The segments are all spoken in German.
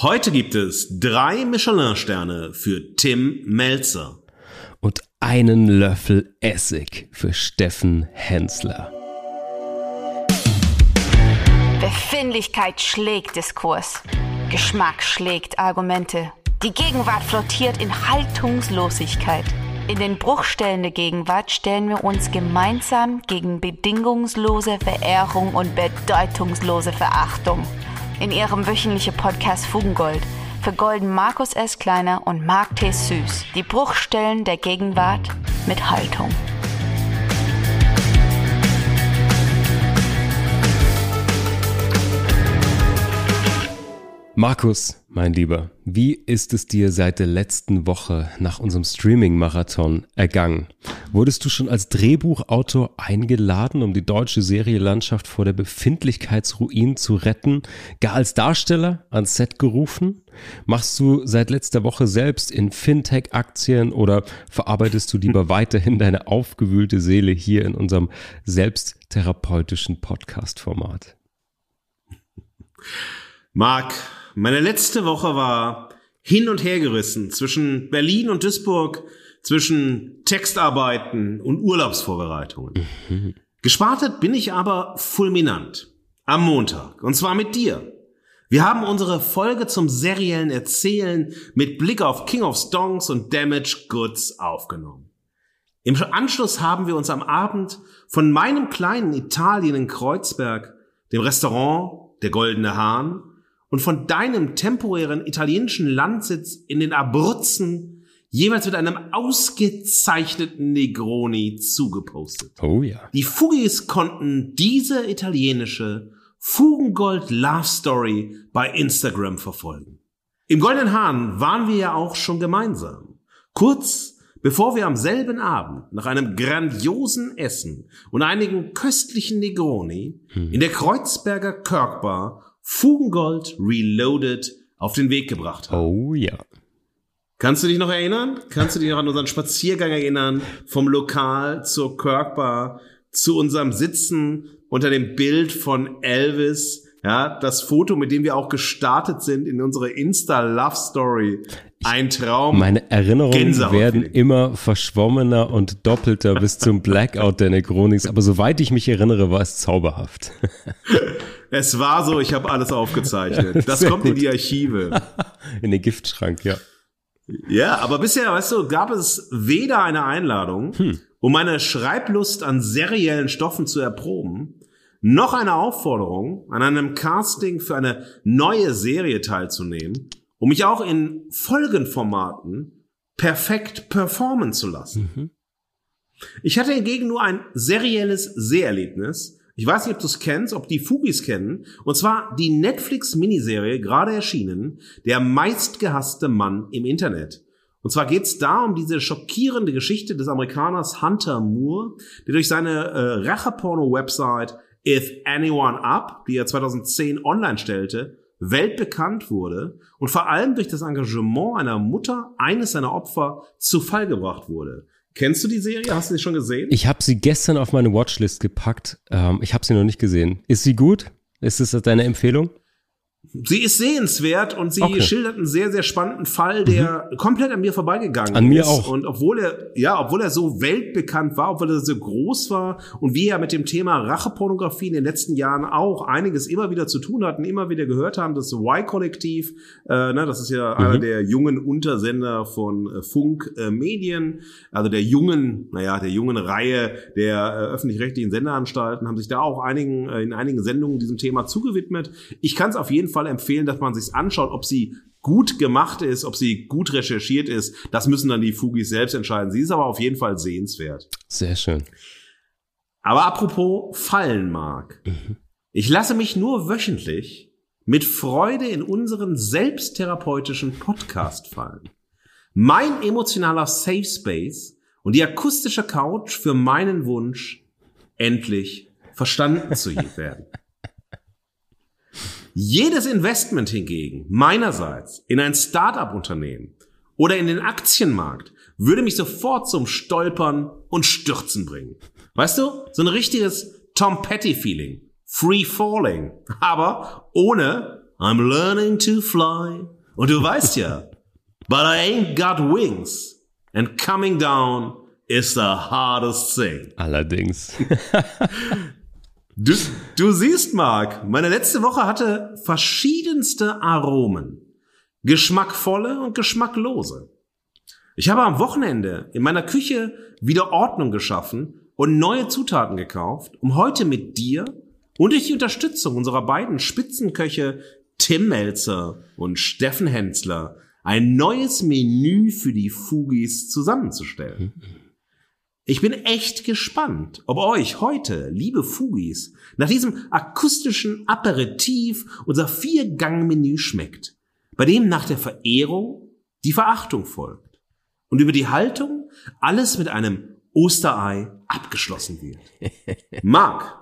Heute gibt es drei Michelin-Sterne für Tim Melzer. Und einen Löffel Essig für Steffen Hensler. Befindlichkeit schlägt Diskurs. Geschmack schlägt Argumente. Die Gegenwart flottiert in Haltungslosigkeit. In den Bruchstellen der Gegenwart stellen wir uns gemeinsam gegen bedingungslose Verehrung und bedeutungslose Verachtung. In ihrem wöchentlichen Podcast Fugengold vergolden Markus S. Kleiner und Mark T. Süß die Bruchstellen der Gegenwart mit Haltung. Markus, mein Lieber, wie ist es dir seit der letzten Woche nach unserem Streaming-Marathon ergangen? Wurdest du schon als Drehbuchautor eingeladen, um die deutsche Serielandschaft vor der Befindlichkeitsruin zu retten? Gar als Darsteller ans Set gerufen? Machst du seit letzter Woche selbst in Fintech-Aktien oder verarbeitest du lieber weiterhin deine aufgewühlte Seele hier in unserem selbsttherapeutischen Podcast-Format? Marc, meine letzte Woche war hin und her gerissen zwischen Berlin und Duisburg, zwischen Textarbeiten und Urlaubsvorbereitungen. Mhm. Gespartet bin ich aber fulminant. Am Montag. Und zwar mit dir. Wir haben unsere Folge zum seriellen Erzählen mit Blick auf King of Stongs und Damage Goods aufgenommen. Im Anschluss haben wir uns am Abend von meinem kleinen Italien in Kreuzberg, dem Restaurant Der Goldene Hahn und von deinem temporären italienischen Landsitz in den Abruzzen jeweils mit einem ausgezeichneten Negroni zugepostet. Oh ja. Die Fugis konnten diese italienische Fugengold Love Story bei Instagram verfolgen. Im Goldenen Hahn waren wir ja auch schon gemeinsam. Kurz bevor wir am selben Abend nach einem grandiosen Essen und einigen köstlichen Negroni hm. in der Kreuzberger Kirkbar Fugengold Reloaded auf den Weg gebracht haben. Oh ja. Kannst du dich noch erinnern? Kannst du dich noch an unseren Spaziergang erinnern? Vom Lokal zur Kirkbar zu unserem Sitzen unter dem Bild von Elvis. Ja, das Foto, mit dem wir auch gestartet sind in unsere Insta Love Story. Ein Traum. Meine Erinnerungen Gänsehaut werden immer verschwommener und doppelter bis zum Blackout der Necronix. Aber soweit ich mich erinnere, war es zauberhaft. Es war so, ich habe alles aufgezeichnet. Das kommt gut. in die Archive. In den Giftschrank, ja. Ja, aber bisher, weißt du, gab es weder eine Einladung, hm. um meine Schreiblust an seriellen Stoffen zu erproben, noch eine Aufforderung, an einem Casting für eine neue Serie teilzunehmen, um mich auch in Folgenformaten perfekt performen zu lassen. Mhm. Ich hatte hingegen nur ein serielles Seherlebnis, ich weiß nicht, ob du es kennst, ob die Fugis kennen. Und zwar die Netflix-Miniserie, gerade erschienen, Der meistgehasste Mann im Internet. Und zwar geht es da um diese schockierende Geschichte des Amerikaners Hunter Moore, der durch seine äh, Racheporno-Website If Anyone Up, die er 2010 online stellte, weltbekannt wurde und vor allem durch das Engagement einer Mutter eines seiner Opfer zu Fall gebracht wurde. Kennst du die Serie? Hast du sie schon gesehen? Ich habe sie gestern auf meine Watchlist gepackt. Ähm, ich habe sie noch nicht gesehen. Ist sie gut? Ist es deine Empfehlung? Sie ist sehenswert und sie okay. schildert einen sehr, sehr spannenden Fall, der mhm. komplett an mir vorbeigegangen an mir ist. auch. Und obwohl er, ja, obwohl er so weltbekannt war, obwohl er so groß war und wie er mit dem Thema Rachepornografie in den letzten Jahren auch einiges immer wieder zu tun hatten, immer wieder gehört haben, das Y-Kollektiv, äh, ne, das ist ja mhm. einer der jungen Untersender von äh, Funk äh, Medien, also der jungen, naja, der jungen Reihe der äh, öffentlich-rechtlichen Senderanstalten, haben sich da auch einigen, äh, in einigen Sendungen diesem Thema zugewidmet. Ich kann es auf jeden Fall Fall empfehlen, dass man sich anschaut, ob sie gut gemacht ist, ob sie gut recherchiert ist. Das müssen dann die Fugis selbst entscheiden. Sie ist aber auf jeden Fall sehenswert. Sehr schön. Aber apropos fallen mag. Mhm. Ich lasse mich nur wöchentlich mit Freude in unseren selbsttherapeutischen Podcast fallen. Mein emotionaler Safe Space und die akustische Couch für meinen Wunsch, endlich verstanden zu werden. Jedes Investment hingegen, meinerseits, in ein Start-up-Unternehmen oder in den Aktienmarkt, würde mich sofort zum Stolpern und Stürzen bringen. Weißt du, so ein richtiges Tom Petty-Feeling. Free Falling. Aber ohne I'm learning to fly. Und du weißt ja, but I ain't got wings. And coming down is the hardest thing. Allerdings. Du, du siehst, Marc, meine letzte Woche hatte verschiedenste Aromen. Geschmackvolle und geschmacklose. Ich habe am Wochenende in meiner Küche wieder Ordnung geschaffen und neue Zutaten gekauft, um heute mit dir und durch die Unterstützung unserer beiden Spitzenköche Tim Melzer und Steffen Hensler ein neues Menü für die Fugis zusammenzustellen. Ich bin echt gespannt, ob euch heute, liebe Fugis, nach diesem akustischen Aperitif unser Vier-Gang-Menü schmeckt, bei dem nach der Verehrung die Verachtung folgt und über die Haltung alles mit einem Osterei abgeschlossen wird. Marc,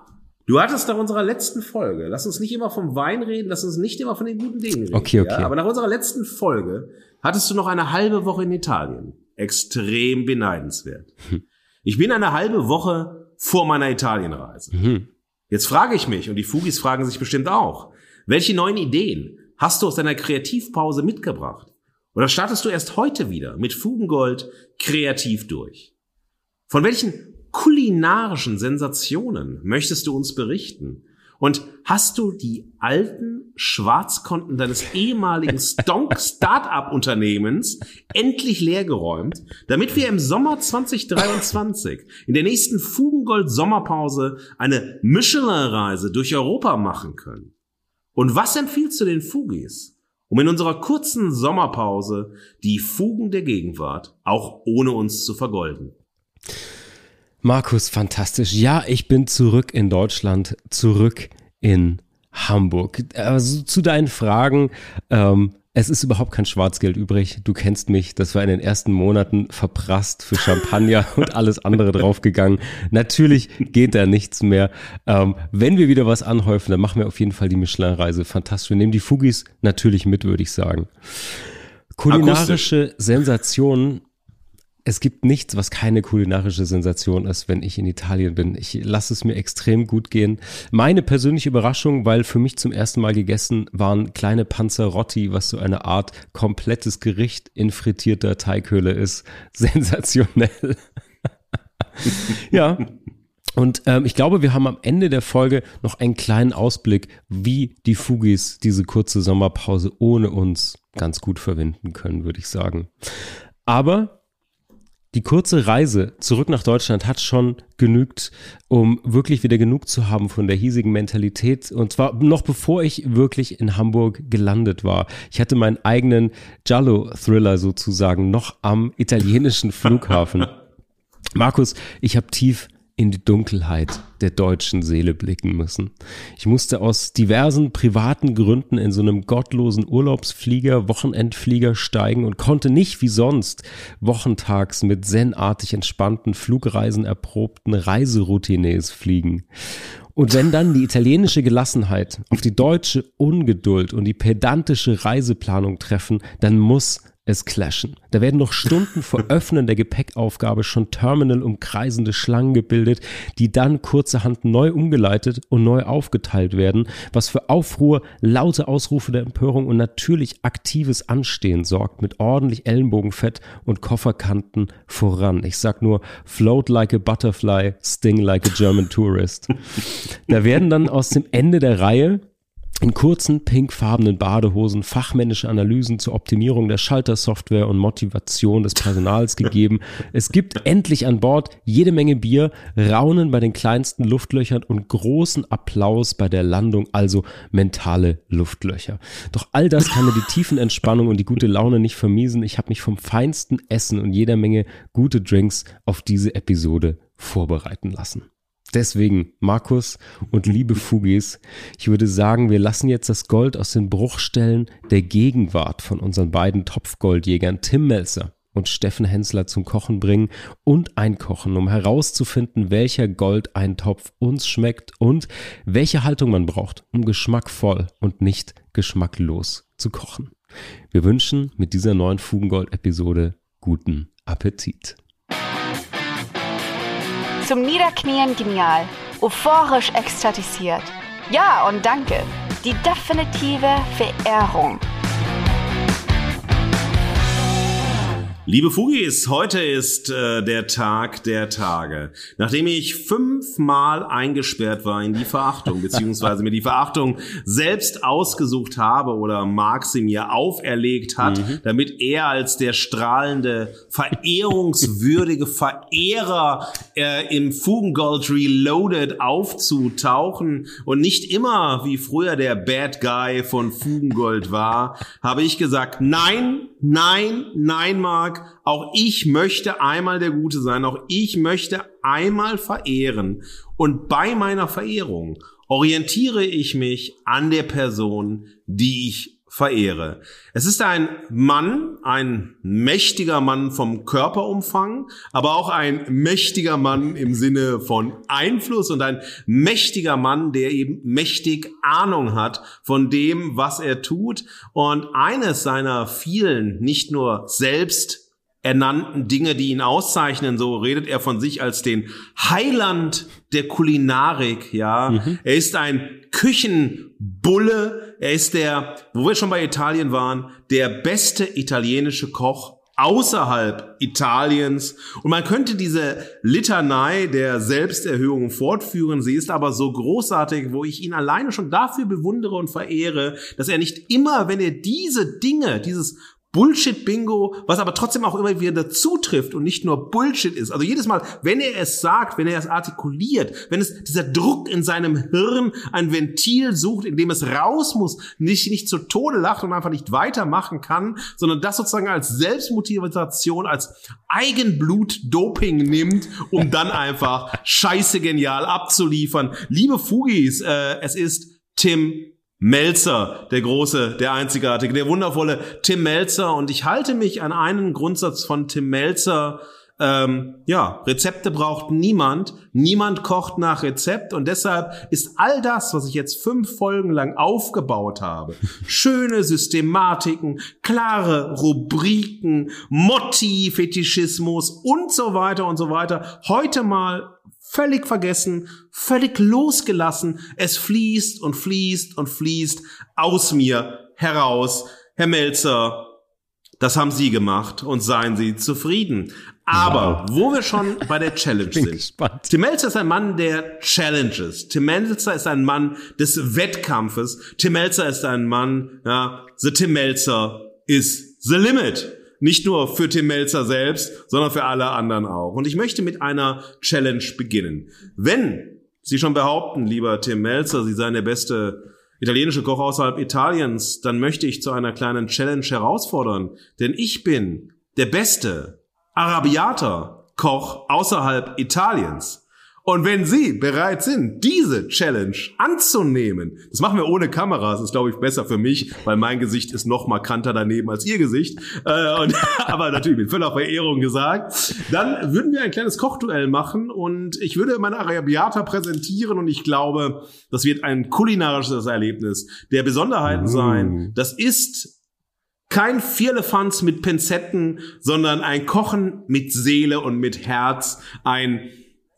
du hattest nach unserer letzten Folge, lass uns nicht immer vom Wein reden, lass uns nicht immer von den guten Dingen reden. Okay, okay. Ja? Aber nach unserer letzten Folge hattest du noch eine halbe Woche in Italien. Extrem beneidenswert. Ich bin eine halbe Woche vor meiner Italienreise. Mhm. Jetzt frage ich mich, und die Fugis fragen sich bestimmt auch, welche neuen Ideen hast du aus deiner Kreativpause mitgebracht? Oder startest du erst heute wieder mit Fugengold kreativ durch? Von welchen kulinarischen Sensationen möchtest du uns berichten? Und hast du die alten Schwarzkonten deines ehemaligen Stonk Startup Unternehmens endlich leergeräumt, damit wir im Sommer 2023 in der nächsten Fugengold Sommerpause eine Michelin-Reise durch Europa machen können? Und was empfiehlst du den Fugis, um in unserer kurzen Sommerpause die Fugen der Gegenwart auch ohne uns zu vergolden? Markus, fantastisch. Ja, ich bin zurück in Deutschland, zurück in Hamburg. Also zu deinen Fragen. Ähm, es ist überhaupt kein Schwarzgeld übrig. Du kennst mich. Das war in den ersten Monaten verprasst für Champagner und alles andere draufgegangen. Natürlich geht da nichts mehr. Ähm, wenn wir wieder was anhäufen, dann machen wir auf jeden Fall die Michelin-Reise. Fantastisch. Wir nehmen die Fugis natürlich mit, würde ich sagen. Kulinarische Sensationen es gibt nichts, was keine kulinarische Sensation ist, wenn ich in Italien bin. Ich lasse es mir extrem gut gehen. Meine persönliche Überraschung, weil für mich zum ersten Mal gegessen waren kleine Panzerotti, was so eine Art komplettes Gericht in frittierter Teighöhle ist. Sensationell. ja. Und ähm, ich glaube, wir haben am Ende der Folge noch einen kleinen Ausblick, wie die Fugis diese kurze Sommerpause ohne uns ganz gut verwenden können, würde ich sagen. Aber die kurze Reise zurück nach Deutschland hat schon genügt, um wirklich wieder genug zu haben von der hiesigen Mentalität. Und zwar noch bevor ich wirklich in Hamburg gelandet war. Ich hatte meinen eigenen Giallo-Thriller sozusagen noch am italienischen Flughafen. Markus, ich habe tief in die Dunkelheit der deutschen Seele blicken müssen. Ich musste aus diversen privaten Gründen in so einem gottlosen Urlaubsflieger, Wochenendflieger steigen und konnte nicht wie sonst wochentags mit zenartig entspannten Flugreisen erprobten Reiseroutines fliegen. Und wenn dann die italienische Gelassenheit auf die deutsche Ungeduld und die pedantische Reiseplanung treffen, dann muss es clashen. Da werden noch Stunden vor Öffnen der Gepäckaufgabe schon Terminal umkreisende Schlangen gebildet, die dann kurzerhand neu umgeleitet und neu aufgeteilt werden, was für Aufruhr, laute Ausrufe der Empörung und natürlich aktives Anstehen sorgt mit ordentlich Ellenbogenfett und Kofferkanten voran. Ich sag nur float like a butterfly, sting like a German tourist. Da werden dann aus dem Ende der Reihe in kurzen, pinkfarbenen Badehosen fachmännische Analysen zur Optimierung der Schaltersoftware und Motivation des Personals gegeben. Es gibt endlich an Bord jede Menge Bier, Raunen bei den kleinsten Luftlöchern und großen Applaus bei der Landung, also mentale Luftlöcher. Doch all das kann mir die tiefen Entspannung und die gute Laune nicht vermiesen. Ich habe mich vom feinsten Essen und jeder Menge gute Drinks auf diese Episode vorbereiten lassen. Deswegen, Markus und liebe Fugis, ich würde sagen, wir lassen jetzt das Gold aus den Bruchstellen der Gegenwart von unseren beiden Topfgoldjägern Tim Melzer und Steffen Hensler zum Kochen bringen und einkochen, um herauszufinden, welcher Goldeintopf uns schmeckt und welche Haltung man braucht, um geschmackvoll und nicht geschmacklos zu kochen. Wir wünschen mit dieser neuen Fugengold-Episode guten Appetit. Zum Niederknien genial, euphorisch ekstatisiert. Ja und danke. Die definitive Verehrung. Liebe Fugis, heute ist äh, der Tag der Tage. Nachdem ich fünfmal eingesperrt war in die Verachtung, beziehungsweise mir die Verachtung selbst ausgesucht habe oder Mark sie mir auferlegt hat, mhm. damit er als der strahlende, verehrungswürdige Verehrer äh, im Fugengold Reloaded aufzutauchen und nicht immer wie früher der Bad Guy von Fugengold war, habe ich gesagt, nein, nein, nein, Mark, auch ich möchte einmal der Gute sein, auch ich möchte einmal verehren. Und bei meiner Verehrung orientiere ich mich an der Person, die ich verehre. Es ist ein Mann, ein mächtiger Mann vom Körperumfang, aber auch ein mächtiger Mann im Sinne von Einfluss und ein mächtiger Mann, der eben mächtig Ahnung hat von dem, was er tut. Und eines seiner vielen, nicht nur selbst ernannten Dinge, die ihn auszeichnen. So redet er von sich als den Heiland der Kulinarik, ja. Mhm. Er ist ein Küchenbulle. Er ist der, wo wir schon bei Italien waren, der beste italienische Koch außerhalb Italiens. Und man könnte diese Litanei der Selbsterhöhung fortführen. Sie ist aber so großartig, wo ich ihn alleine schon dafür bewundere und verehre, dass er nicht immer, wenn er diese Dinge, dieses Bullshit-Bingo, was aber trotzdem auch immer wieder dazu trifft und nicht nur Bullshit ist. Also jedes Mal, wenn er es sagt, wenn er es artikuliert, wenn es dieser Druck in seinem Hirn ein Ventil sucht, in dem es raus muss, nicht, nicht zu Tode lacht und einfach nicht weitermachen kann, sondern das sozusagen als Selbstmotivation, als Eigenblut-Doping nimmt, um dann einfach scheiße genial abzuliefern. Liebe Fugis, äh, es ist Tim Melzer, der große, der einzigartige, der wundervolle Tim Melzer. Und ich halte mich an einen Grundsatz von Tim Melzer. Ähm, ja, Rezepte braucht niemand. Niemand kocht nach Rezept. Und deshalb ist all das, was ich jetzt fünf Folgen lang aufgebaut habe, schöne Systematiken, klare Rubriken, Motti, Fetischismus und so weiter und so weiter, heute mal völlig vergessen, völlig losgelassen. Es fließt und fließt und fließt aus mir heraus. Herr Melzer, das haben Sie gemacht und seien Sie zufrieden. Aber wow. wo wir schon bei der Challenge sind. Gespannt. Tim Melzer ist ein Mann der Challenges. Tim Melzer ist ein Mann des Wettkampfes. Tim Melzer ist ein Mann, ja, the Tim Melzer is the limit. Nicht nur für Tim Melzer selbst, sondern für alle anderen auch. Und ich möchte mit einer Challenge beginnen. Wenn Sie schon behaupten, lieber Tim Melzer, Sie seien der beste italienische Koch außerhalb Italiens, dann möchte ich zu einer kleinen Challenge herausfordern. Denn ich bin der beste Arabiater Koch außerhalb Italiens. Und wenn Sie bereit sind, diese Challenge anzunehmen, das machen wir ohne Kameras, ist glaube ich besser für mich, weil mein Gesicht ist noch markanter daneben als Ihr Gesicht. Äh, und, aber natürlich mit voller Verehrung gesagt. Dann würden wir ein kleines Kochduell machen und ich würde meine Arabiata präsentieren und ich glaube, das wird ein kulinarisches Erlebnis der Besonderheiten mm. sein. Das ist kein Vierlefanz mit Pinzetten, sondern ein Kochen mit Seele und mit Herz, ein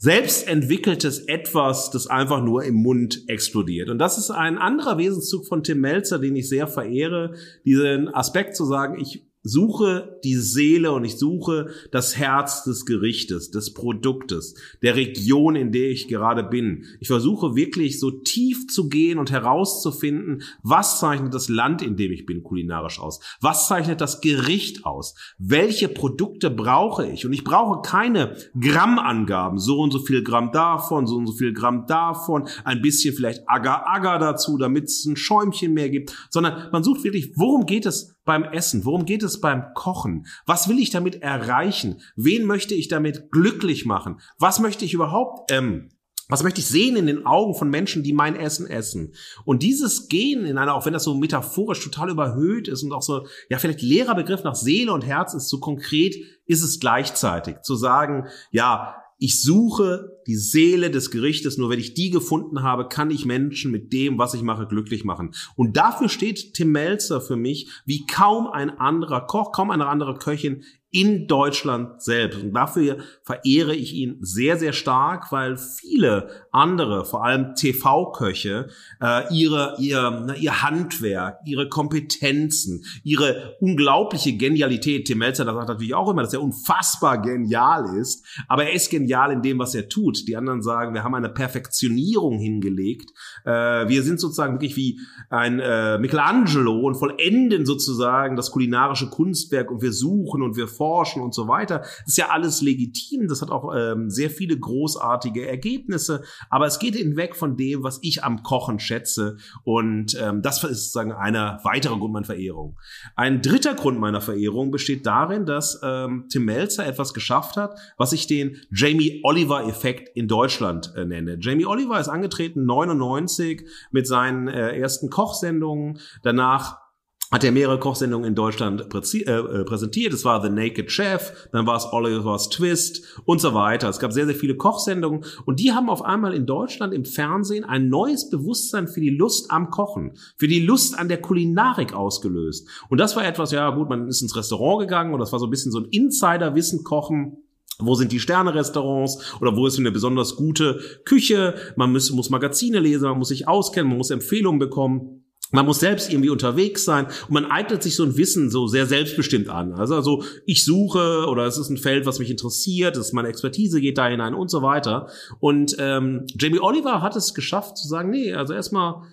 selbst entwickeltes Etwas, das einfach nur im Mund explodiert. Und das ist ein anderer Wesenszug von Tim Melzer, den ich sehr verehre, diesen Aspekt zu sagen, ich suche die Seele und ich suche das Herz des Gerichtes, des Produktes, der Region, in der ich gerade bin. Ich versuche wirklich so tief zu gehen und herauszufinden, was zeichnet das Land, in dem ich bin, kulinarisch aus? Was zeichnet das Gericht aus? Welche Produkte brauche ich? Und ich brauche keine Grammangaben, so und so viel Gramm davon, so und so viel Gramm davon, ein bisschen vielleicht Agar-Agar dazu, damit es ein Schäumchen mehr gibt, sondern man sucht wirklich, worum geht es beim Essen? Worum geht es beim Kochen? Was will ich damit erreichen? Wen möchte ich damit glücklich machen? Was möchte ich überhaupt, ähm, was möchte ich sehen in den Augen von Menschen, die mein Essen essen? Und dieses Gehen in einer, auch wenn das so metaphorisch total überhöht ist und auch so, ja, vielleicht leerer Begriff nach Seele und Herz ist, so konkret ist es gleichzeitig. Zu sagen, ja, ich suche die Seele des Gerichtes, nur wenn ich die gefunden habe, kann ich Menschen mit dem, was ich mache, glücklich machen. Und dafür steht Tim Melzer für mich wie kaum ein anderer Koch, kaum eine andere Köchin in Deutschland selbst. Und dafür verehre ich ihn sehr, sehr stark, weil viele andere, vor allem TV-Köche, äh, ihre, ihr, na, ihr Handwerk, ihre Kompetenzen, ihre unglaubliche Genialität, Tim Melzer das sagt natürlich auch immer, dass er unfassbar genial ist, aber er ist genial in dem, was er tut. Die anderen sagen, wir haben eine Perfektionierung hingelegt. Äh, wir sind sozusagen wirklich wie ein äh, Michelangelo und vollenden sozusagen das kulinarische Kunstwerk und wir suchen und wir forschen und so weiter. Das ist ja alles legitim. Das hat auch ähm, sehr viele großartige Ergebnisse. Aber es geht hinweg von dem, was ich am Kochen schätze. Und ähm, das ist sozusagen einer weitere Grund meiner Verehrung. Ein dritter Grund meiner Verehrung besteht darin, dass ähm, Tim Melzer etwas geschafft hat, was ich den Jamie Oliver-Effekt in Deutschland äh, nenne. Jamie Oliver ist angetreten 99 mit seinen äh, ersten Kochsendungen. Danach hat er mehrere Kochsendungen in Deutschland äh, äh, präsentiert. Es war The Naked Chef, dann war es Oliver's Twist und so weiter. Es gab sehr, sehr viele Kochsendungen und die haben auf einmal in Deutschland im Fernsehen ein neues Bewusstsein für die Lust am Kochen, für die Lust an der Kulinarik ausgelöst. Und das war etwas, ja gut, man ist ins Restaurant gegangen und das war so ein bisschen so ein Insider-Wissen kochen. Wo sind die Sterne-Restaurants oder wo ist eine besonders gute Küche? Man muss, muss Magazine lesen, man muss sich auskennen, man muss Empfehlungen bekommen. Man muss selbst irgendwie unterwegs sein und man eignet sich so ein Wissen so sehr selbstbestimmt an. Also, also ich suche oder es ist ein Feld, was mich interessiert, es ist meine Expertise geht da hinein und so weiter. Und ähm, Jamie Oliver hat es geschafft zu sagen, nee, also erstmal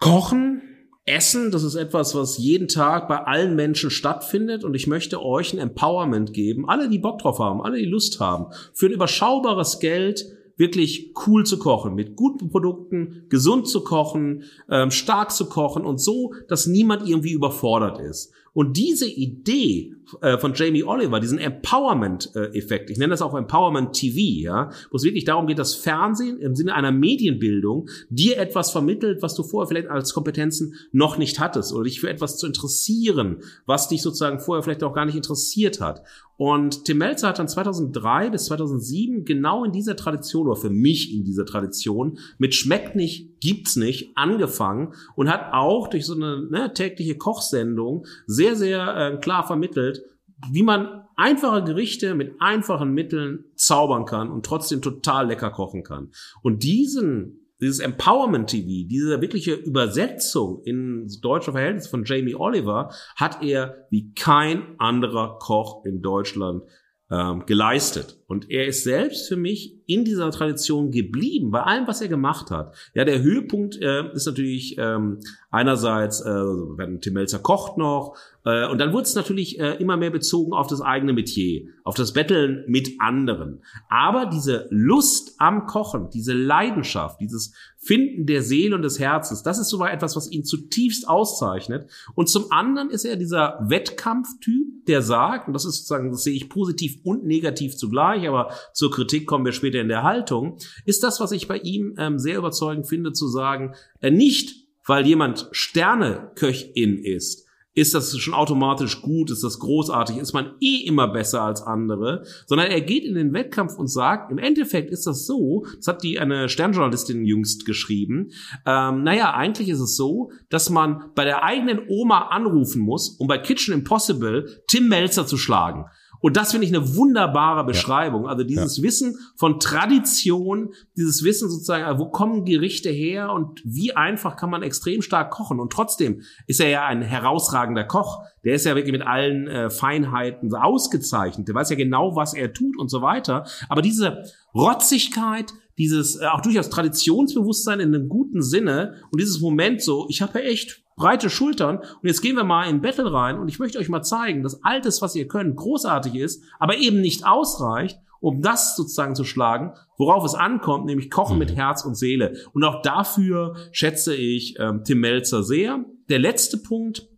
kochen, Essen, das ist etwas, was jeden Tag bei allen Menschen stattfindet und ich möchte euch ein Empowerment geben. Alle, die Bock drauf haben, alle, die Lust haben, für ein überschaubares Geld wirklich cool zu kochen, mit guten Produkten, gesund zu kochen, ähm, stark zu kochen und so, dass niemand irgendwie überfordert ist. Und diese Idee äh, von Jamie Oliver, diesen Empowerment-Effekt, ich nenne das auch Empowerment TV, ja, wo es wirklich darum geht, dass Fernsehen im Sinne einer Medienbildung dir etwas vermittelt, was du vorher vielleicht als Kompetenzen noch nicht hattest oder dich für etwas zu interessieren, was dich sozusagen vorher vielleicht auch gar nicht interessiert hat. Und Tim Melzer hat dann 2003 bis 2007 genau in dieser Tradition oder für mich in dieser Tradition mit Schmeckt nicht, gibt's nicht angefangen und hat auch durch so eine ne, tägliche Kochsendung sehr, sehr äh, klar vermittelt, wie man einfache Gerichte mit einfachen Mitteln zaubern kann und trotzdem total lecker kochen kann. Und diesen dieses Empowerment TV, diese wirkliche Übersetzung in deutsche Verhältnisse von Jamie Oliver hat er wie kein anderer Koch in Deutschland ähm, geleistet. Und er ist selbst für mich in dieser Tradition geblieben, bei allem, was er gemacht hat. Ja, der Höhepunkt äh, ist natürlich ähm, einerseits, äh, wenn Tim Melzer kocht noch, äh, und dann wurde es natürlich äh, immer mehr bezogen auf das eigene Metier, auf das Betteln mit anderen. Aber diese Lust am Kochen, diese Leidenschaft, dieses Finden der Seele und des Herzens, das ist sogar etwas, was ihn zutiefst auszeichnet. Und zum anderen ist er dieser Wettkampftyp, der sagt, und das ist sozusagen, das sehe ich positiv und negativ zugleich, aber zur Kritik kommen wir später in der Haltung, ist das, was ich bei ihm ähm, sehr überzeugend finde, zu sagen, äh, nicht, weil jemand Sterneköchin ist, ist das schon automatisch gut, ist das großartig, ist man eh immer besser als andere, sondern er geht in den Wettkampf und sagt, im Endeffekt ist das so, das hat die eine Sternjournalistin jüngst geschrieben, ähm, naja, eigentlich ist es so, dass man bei der eigenen Oma anrufen muss, um bei Kitchen Impossible Tim Melzer zu schlagen. Und das finde ich eine wunderbare Beschreibung. Also dieses ja. Wissen von Tradition, dieses Wissen sozusagen, wo kommen Gerichte her und wie einfach kann man extrem stark kochen. Und trotzdem ist er ja ein herausragender Koch. Der ist ja wirklich mit allen äh, Feinheiten ausgezeichnet. Der weiß ja genau, was er tut und so weiter. Aber diese Rotzigkeit, dieses äh, auch durchaus Traditionsbewusstsein in einem guten Sinne und dieses Moment so, ich habe ja echt breite Schultern und jetzt gehen wir mal in Battle rein und ich möchte euch mal zeigen, dass alles, was ihr könnt, großartig ist, aber eben nicht ausreicht, um das sozusagen zu schlagen, worauf es ankommt, nämlich Kochen mhm. mit Herz und Seele. Und auch dafür schätze ich ähm, Tim Melzer sehr. Der letzte Punkt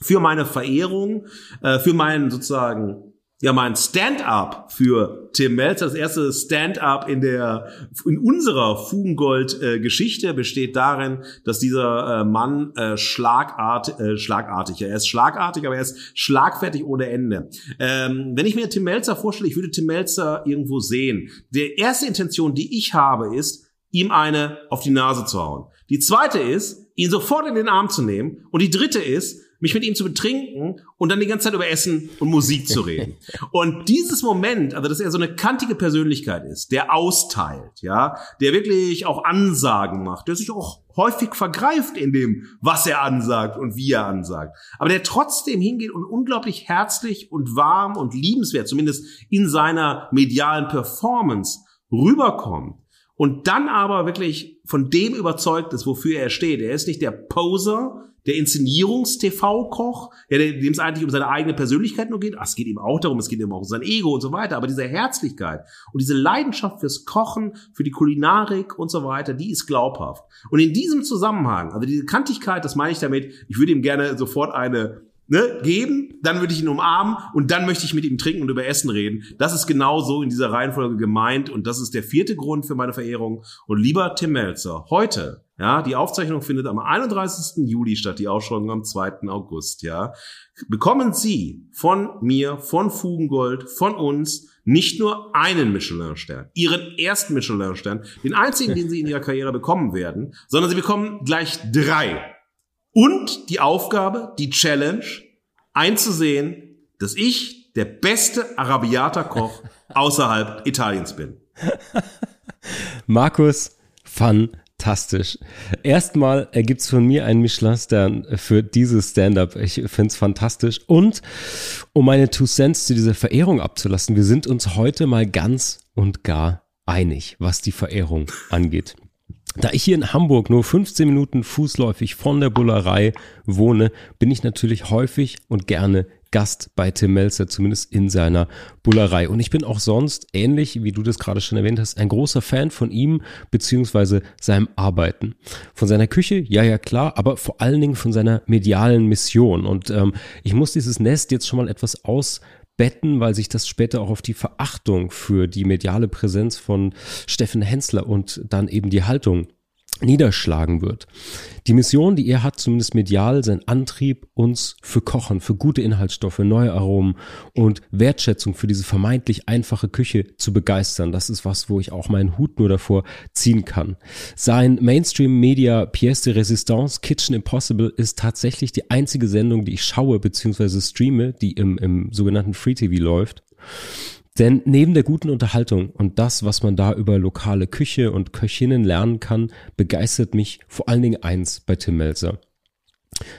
für meine Verehrung, äh, für meinen sozusagen ja mein Stand-up für Tim Melzer. Das erste Stand-up in der in unserer Fugengold-Geschichte besteht darin, dass dieser äh, Mann äh, schlagart, äh, schlagartig, er ist schlagartig, aber er ist schlagfertig ohne Ende. Ähm, wenn ich mir Tim Melzer vorstelle, ich würde Tim Melzer irgendwo sehen. Die erste Intention, die ich habe, ist, ihm eine auf die Nase zu hauen. Die zweite ist, ihn sofort in den Arm zu nehmen. Und die dritte ist, mich mit ihm zu betrinken und dann die ganze Zeit über Essen und Musik zu reden. Und dieses Moment, also dass er so eine kantige Persönlichkeit ist, der austeilt, ja, der wirklich auch Ansagen macht, der sich auch häufig vergreift in dem, was er ansagt und wie er ansagt, aber der trotzdem hingeht und unglaublich herzlich und warm und liebenswert, zumindest in seiner medialen Performance rüberkommt und dann aber wirklich von dem überzeugt ist, wofür er steht. Er ist nicht der Poser, der Inszenierungs-TV-Koch, ja, dem es eigentlich um seine eigene Persönlichkeit nur geht. Ach, es geht ihm auch darum, es geht ihm auch um sein Ego und so weiter. Aber diese Herzlichkeit und diese Leidenschaft fürs Kochen, für die Kulinarik und so weiter, die ist glaubhaft. Und in diesem Zusammenhang, also diese Kantigkeit, das meine ich damit, ich würde ihm gerne sofort eine ne, geben, dann würde ich ihn umarmen und dann möchte ich mit ihm trinken und über Essen reden. Das ist genau so in dieser Reihenfolge gemeint und das ist der vierte Grund für meine Verehrung. Und lieber Tim Melzer, heute, ja, die Aufzeichnung findet am 31. Juli statt, die Ausschreibung am 2. August, ja, bekommen Sie von mir, von Fugengold, von uns nicht nur einen Michelin-Stern, Ihren ersten Michelin-Stern, den einzigen, den Sie in Ihrer Karriere bekommen werden, sondern Sie bekommen gleich drei und die Aufgabe, die Challenge, einzusehen, dass ich der beste Arabiata-Koch außerhalb Italiens bin. Markus, fantastisch. Erstmal ergibt es von mir einen Michelin-Stern für dieses Stand-up. Ich finde es fantastisch. Und um meine Two Cents zu dieser Verehrung abzulassen, wir sind uns heute mal ganz und gar einig, was die Verehrung angeht. Da ich hier in Hamburg nur 15 Minuten fußläufig von der Bullerei wohne, bin ich natürlich häufig und gerne Gast bei Tim Melzer, zumindest in seiner Bullerei. Und ich bin auch sonst, ähnlich wie du das gerade schon erwähnt hast, ein großer Fan von ihm beziehungsweise seinem Arbeiten. Von seiner Küche, ja, ja, klar, aber vor allen Dingen von seiner medialen Mission. Und ähm, ich muss dieses Nest jetzt schon mal etwas aus betten, weil sich das später auch auf die Verachtung für die mediale Präsenz von Steffen Hensler und dann eben die Haltung niederschlagen wird. Die Mission, die er hat, zumindest medial, sein Antrieb, uns für Kochen, für gute Inhaltsstoffe, neue Aromen und Wertschätzung für diese vermeintlich einfache Küche zu begeistern, das ist was, wo ich auch meinen Hut nur davor ziehen kann. Sein Mainstream-Media Pièce de Resistance Kitchen Impossible ist tatsächlich die einzige Sendung, die ich schaue bzw. streame, die im, im sogenannten Free TV läuft. Denn neben der guten Unterhaltung und das, was man da über lokale Küche und Köchinnen lernen kann, begeistert mich vor allen Dingen eins bei Tim Melzer.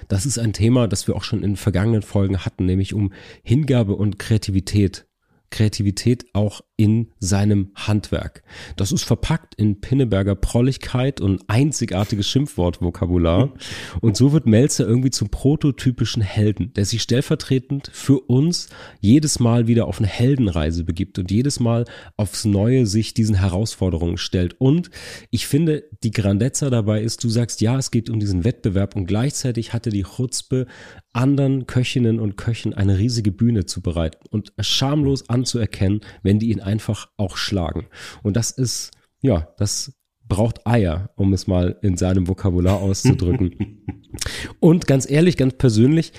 Das ist ein Thema, das wir auch schon in vergangenen Folgen hatten, nämlich um Hingabe und Kreativität Kreativität auch in seinem Handwerk. Das ist verpackt in Pinneberger Prolligkeit und einzigartiges Schimpfwortvokabular. Und so wird Melzer irgendwie zum prototypischen Helden, der sich stellvertretend für uns jedes Mal wieder auf eine Heldenreise begibt und jedes Mal aufs Neue sich diesen Herausforderungen stellt. Und ich finde, die Grandezza dabei ist, du sagst, ja, es geht um diesen Wettbewerb und gleichzeitig hatte die Chutzpe, anderen Köchinnen und Köchen eine riesige Bühne zu bereiten und schamlos anzuerkennen, wenn die ihn einfach auch schlagen. Und das ist, ja, das braucht Eier, um es mal in seinem Vokabular auszudrücken. und ganz ehrlich, ganz persönlich,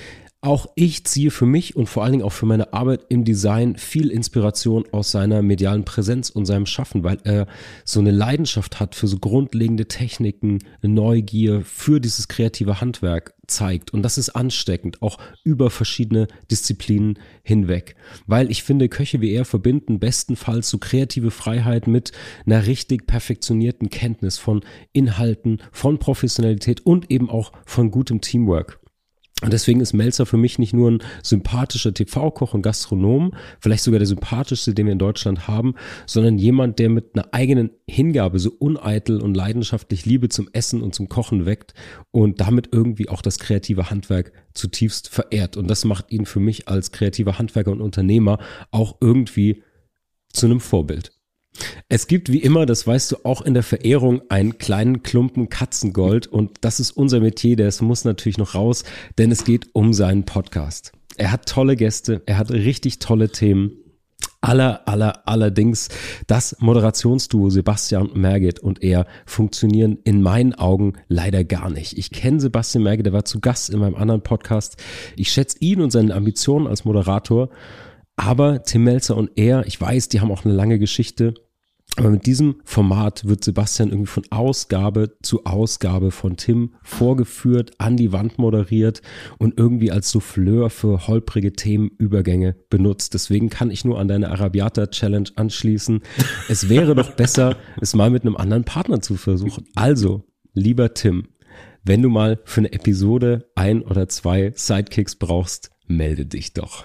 auch ich ziehe für mich und vor allen Dingen auch für meine Arbeit im Design viel Inspiration aus seiner medialen Präsenz und seinem Schaffen, weil er so eine Leidenschaft hat für so grundlegende Techniken, Neugier für dieses kreative Handwerk zeigt. Und das ist ansteckend, auch über verschiedene Disziplinen hinweg. Weil ich finde, Köche wie er verbinden bestenfalls so kreative Freiheit mit einer richtig perfektionierten Kenntnis von Inhalten, von Professionalität und eben auch von gutem Teamwork. Und deswegen ist Melzer für mich nicht nur ein sympathischer TV-Koch und Gastronom, vielleicht sogar der sympathischste, den wir in Deutschland haben, sondern jemand, der mit einer eigenen Hingabe so uneitel und leidenschaftlich Liebe zum Essen und zum Kochen weckt und damit irgendwie auch das kreative Handwerk zutiefst verehrt. Und das macht ihn für mich als kreativer Handwerker und Unternehmer auch irgendwie zu einem Vorbild. Es gibt wie immer, das weißt du auch in der Verehrung, einen kleinen Klumpen Katzengold und das ist unser Metier, das muss natürlich noch raus, denn es geht um seinen Podcast. Er hat tolle Gäste, er hat richtig tolle Themen. Aller, aller, allerdings das Moderationsduo Sebastian Merget und er funktionieren in meinen Augen leider gar nicht. Ich kenne Sebastian Merget, der war zu Gast in meinem anderen Podcast. Ich schätze ihn und seine Ambitionen als Moderator, aber Tim Melzer und er, ich weiß, die haben auch eine lange Geschichte, Aber mit diesem Format wird Sebastian irgendwie von Ausgabe zu Ausgabe von Tim vorgeführt, an die Wand moderiert und irgendwie als Souffleur für holprige Themenübergänge benutzt. Deswegen kann ich nur an deine Arabiata Challenge anschließen. Es wäre doch besser, es mal mit einem anderen Partner zu versuchen. Also, lieber Tim, wenn du mal für eine Episode ein oder zwei Sidekicks brauchst, melde dich doch.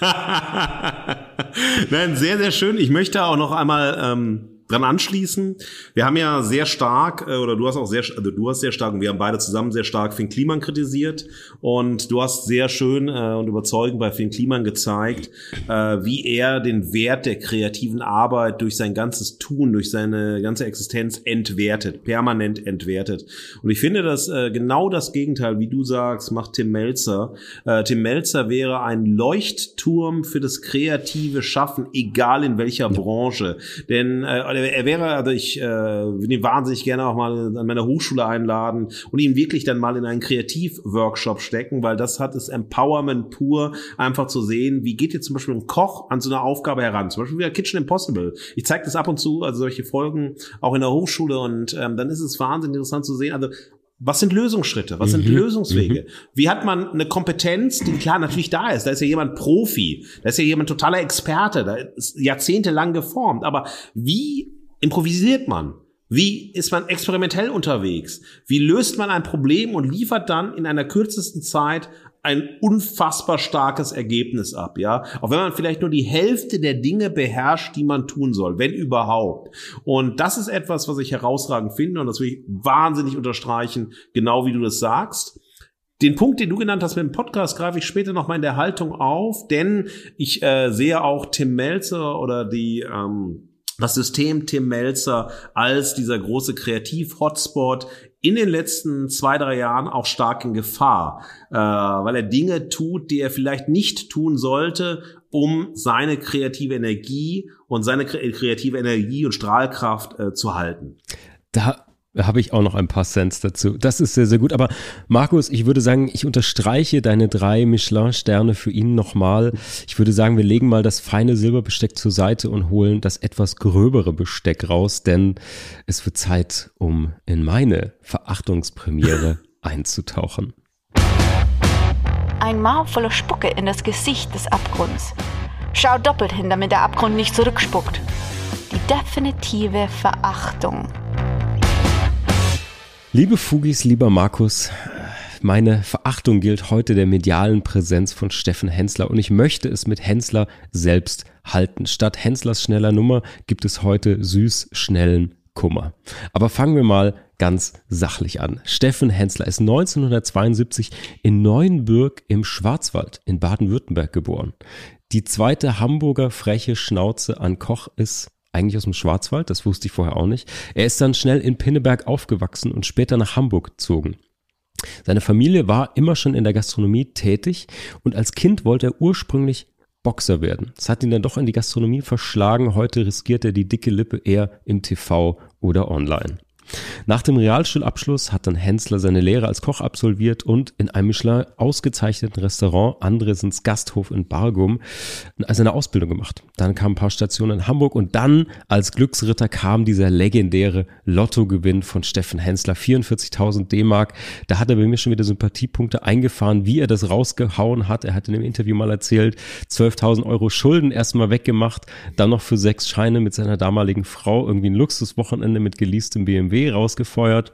Nein, sehr, sehr schön. Ich möchte auch noch einmal ähm, dran anschließen. Wir haben ja sehr stark, äh, oder du hast auch sehr, also du hast sehr stark, und wir haben beide zusammen sehr stark Finn Kliman kritisiert. Und du hast sehr schön äh, und überzeugend bei Finn Kliman gezeigt, äh, wie er den Wert der kreativen Arbeit durch sein ganzes Tun, durch seine ganze Existenz entwertet, permanent entwertet. Und ich finde, dass äh, genau das Gegenteil, wie du sagst, macht Tim Melzer. Äh, Tim Melzer wäre ein Leuchtturm für das kreative Schaffen, egal in welcher. Branche. Denn äh, er wäre, also ich äh, würde ihn wahnsinnig gerne auch mal an meiner Hochschule einladen und ihn wirklich dann mal in einen Kreativworkshop stecken, weil das hat es Empowerment pur, einfach zu sehen, wie geht jetzt zum Beispiel ein Koch an so eine Aufgabe heran, zum Beispiel wie Kitchen Impossible. Ich zeige das ab und zu, also solche Folgen auch in der Hochschule und ähm, dann ist es wahnsinnig interessant zu sehen, also was sind Lösungsschritte? Was mhm. sind Lösungswege? Mhm. Wie hat man eine Kompetenz, die klar natürlich da ist? Da ist ja jemand Profi, da ist ja jemand totaler Experte, da ist jahrzehntelang geformt. Aber wie improvisiert man? Wie ist man experimentell unterwegs? Wie löst man ein Problem und liefert dann in einer kürzesten Zeit ein unfassbar starkes Ergebnis ab, ja. Auch wenn man vielleicht nur die Hälfte der Dinge beherrscht, die man tun soll, wenn überhaupt. Und das ist etwas, was ich herausragend finde und das will ich wahnsinnig unterstreichen, genau wie du das sagst. Den Punkt, den du genannt hast mit dem Podcast, greife ich später nochmal in der Haltung auf, denn ich äh, sehe auch Tim Melzer oder die ähm, das System Tim Melzer als dieser große Kreativ-Hotspot in den letzten zwei, drei Jahren auch stark in Gefahr, äh, weil er Dinge tut, die er vielleicht nicht tun sollte, um seine kreative Energie und seine kreative Energie und Strahlkraft äh, zu halten. Da habe ich auch noch ein paar Cents dazu. Das ist sehr, sehr gut. Aber Markus, ich würde sagen, ich unterstreiche deine drei Michelin-Sterne für ihn nochmal. Ich würde sagen, wir legen mal das feine Silberbesteck zur Seite und holen das etwas gröbere Besteck raus, denn es wird Zeit, um in meine Verachtungspremiere einzutauchen. Ein Maul voller Spucke in das Gesicht des Abgrunds. Schau doppelt hin, damit der Abgrund nicht zurückspuckt. Die definitive Verachtung. Liebe Fugis, lieber Markus, meine Verachtung gilt heute der medialen Präsenz von Steffen Hensler und ich möchte es mit Hensler selbst halten. Statt Henslers schneller Nummer gibt es heute süß schnellen Kummer. Aber fangen wir mal ganz sachlich an. Steffen Hensler ist 1972 in Neuenbürg im Schwarzwald in Baden-Württemberg geboren. Die zweite Hamburger freche Schnauze an Koch ist eigentlich aus dem Schwarzwald, das wusste ich vorher auch nicht. Er ist dann schnell in Pinneberg aufgewachsen und später nach Hamburg gezogen. Seine Familie war immer schon in der Gastronomie tätig und als Kind wollte er ursprünglich Boxer werden. Das hat ihn dann doch in die Gastronomie verschlagen. Heute riskiert er die dicke Lippe eher im TV oder online. Nach dem Realschulabschluss hat dann Hensler seine Lehre als Koch absolviert und in einem Michelin ausgezeichneten Restaurant Andresens Gasthof in Bargum seine Ausbildung gemacht. Dann kamen ein paar Stationen in Hamburg und dann als Glücksritter kam dieser legendäre Lottogewinn von Steffen Hensler, 44.000 D-Mark. Da hat er bei mir schon wieder Sympathiepunkte eingefahren, wie er das rausgehauen hat. Er hat in dem Interview mal erzählt, 12.000 Euro Schulden erstmal weggemacht, dann noch für sechs Scheine mit seiner damaligen Frau irgendwie ein Luxuswochenende mit geleastem BMW rausgefeuert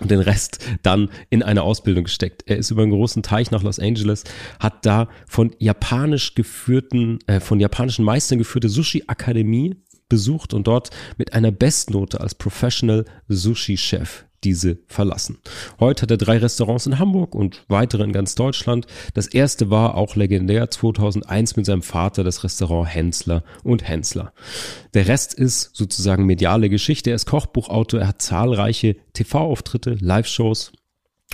und den Rest dann in eine Ausbildung gesteckt. Er ist über einen großen Teich nach Los Angeles, hat da von japanisch geführten, äh, von japanischen Meistern geführte Sushi-Akademie besucht und dort mit einer Bestnote als Professional Sushi-Chef diese verlassen. Heute hat er drei Restaurants in Hamburg und weitere in ganz Deutschland. Das erste war auch legendär 2001 mit seinem Vater das Restaurant Hensler und Hensler. Der Rest ist sozusagen mediale Geschichte. Er ist Kochbuchautor, er hat zahlreiche TV-Auftritte, Live-Shows,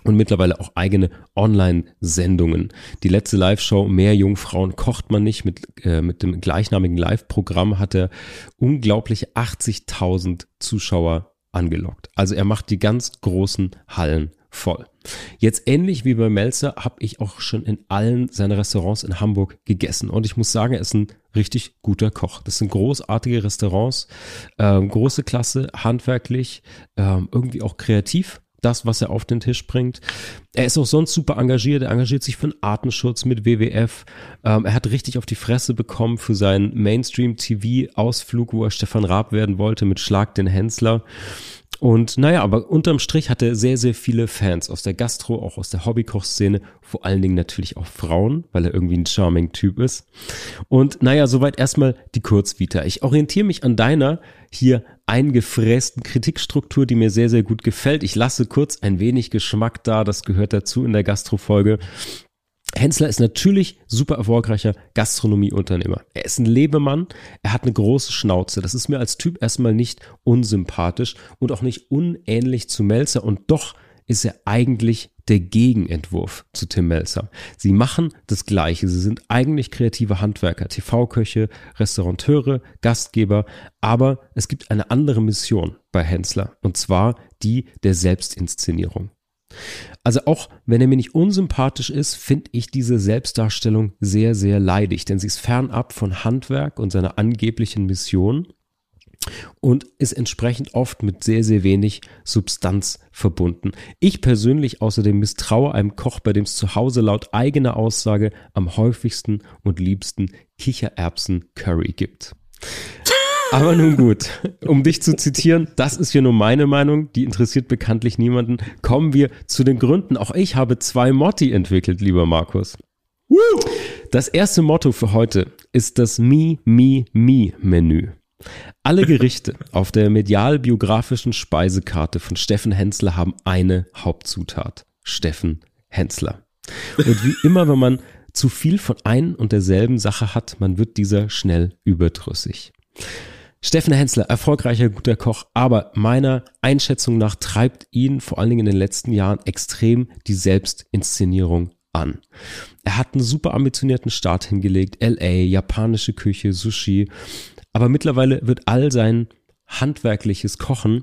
und mittlerweile auch eigene Online-Sendungen. Die letzte Live-Show Mehr Jungfrauen kocht man nicht mit, äh, mit dem gleichnamigen Live-Programm hat er unglaublich 80.000 Zuschauer angelockt. Also er macht die ganz großen Hallen voll. Jetzt ähnlich wie bei Melzer habe ich auch schon in allen seiner Restaurants in Hamburg gegessen und ich muss sagen, er ist ein richtig guter Koch. Das sind großartige Restaurants, ähm, große Klasse, handwerklich, ähm, irgendwie auch kreativ das, was er auf den Tisch bringt. Er ist auch sonst super engagiert. Er engagiert sich für den Artenschutz mit WWF. Ähm, er hat richtig auf die Fresse bekommen für seinen Mainstream-TV-Ausflug, wo er Stefan Raab werden wollte mit Schlag den Hensler. Und naja, aber unterm Strich hat er sehr, sehr viele Fans aus der Gastro, auch aus der Hobbykochszene, vor allen Dingen natürlich auch Frauen, weil er irgendwie ein charming Typ ist. Und naja, soweit erstmal die Kurzvita. Ich orientiere mich an deiner hier eingefrästen Kritikstruktur, die mir sehr, sehr gut gefällt. Ich lasse kurz ein wenig Geschmack da, das gehört dazu in der Gastrofolge. Hensler ist natürlich super erfolgreicher Gastronomieunternehmer. Er ist ein Lebemann, er hat eine große Schnauze. Das ist mir als Typ erstmal nicht unsympathisch und auch nicht unähnlich zu Melzer und doch ist er eigentlich der Gegenentwurf zu Tim Melzer. Sie machen das Gleiche. Sie sind eigentlich kreative Handwerker, TV-Köche, Restaurateure, Gastgeber, aber es gibt eine andere Mission bei Hensler und zwar die der Selbstinszenierung. Also auch wenn er mir nicht unsympathisch ist, finde ich diese Selbstdarstellung sehr, sehr leidig, denn sie ist fernab von Handwerk und seiner angeblichen Mission und ist entsprechend oft mit sehr, sehr wenig Substanz verbunden. Ich persönlich außerdem misstraue einem Koch, bei dem es zu Hause laut eigener Aussage am häufigsten und liebsten Kichererbsen-Curry gibt. Aber nun gut, um dich zu zitieren, das ist hier nur meine Meinung, die interessiert bekanntlich niemanden. Kommen wir zu den Gründen. Auch ich habe zwei Motti entwickelt, lieber Markus. Das erste Motto für heute ist das Me, Me, Me Menü. Alle Gerichte auf der medial-biografischen Speisekarte von Steffen Hensler haben eine Hauptzutat. Steffen Hensler. Und wie immer, wenn man zu viel von ein und derselben Sache hat, man wird dieser schnell überdrüssig. Steffen Hensler, erfolgreicher, guter Koch, aber meiner Einschätzung nach treibt ihn vor allen Dingen in den letzten Jahren extrem die Selbstinszenierung an. Er hat einen super ambitionierten Start hingelegt, LA, japanische Küche, Sushi, aber mittlerweile wird all sein handwerkliches Kochen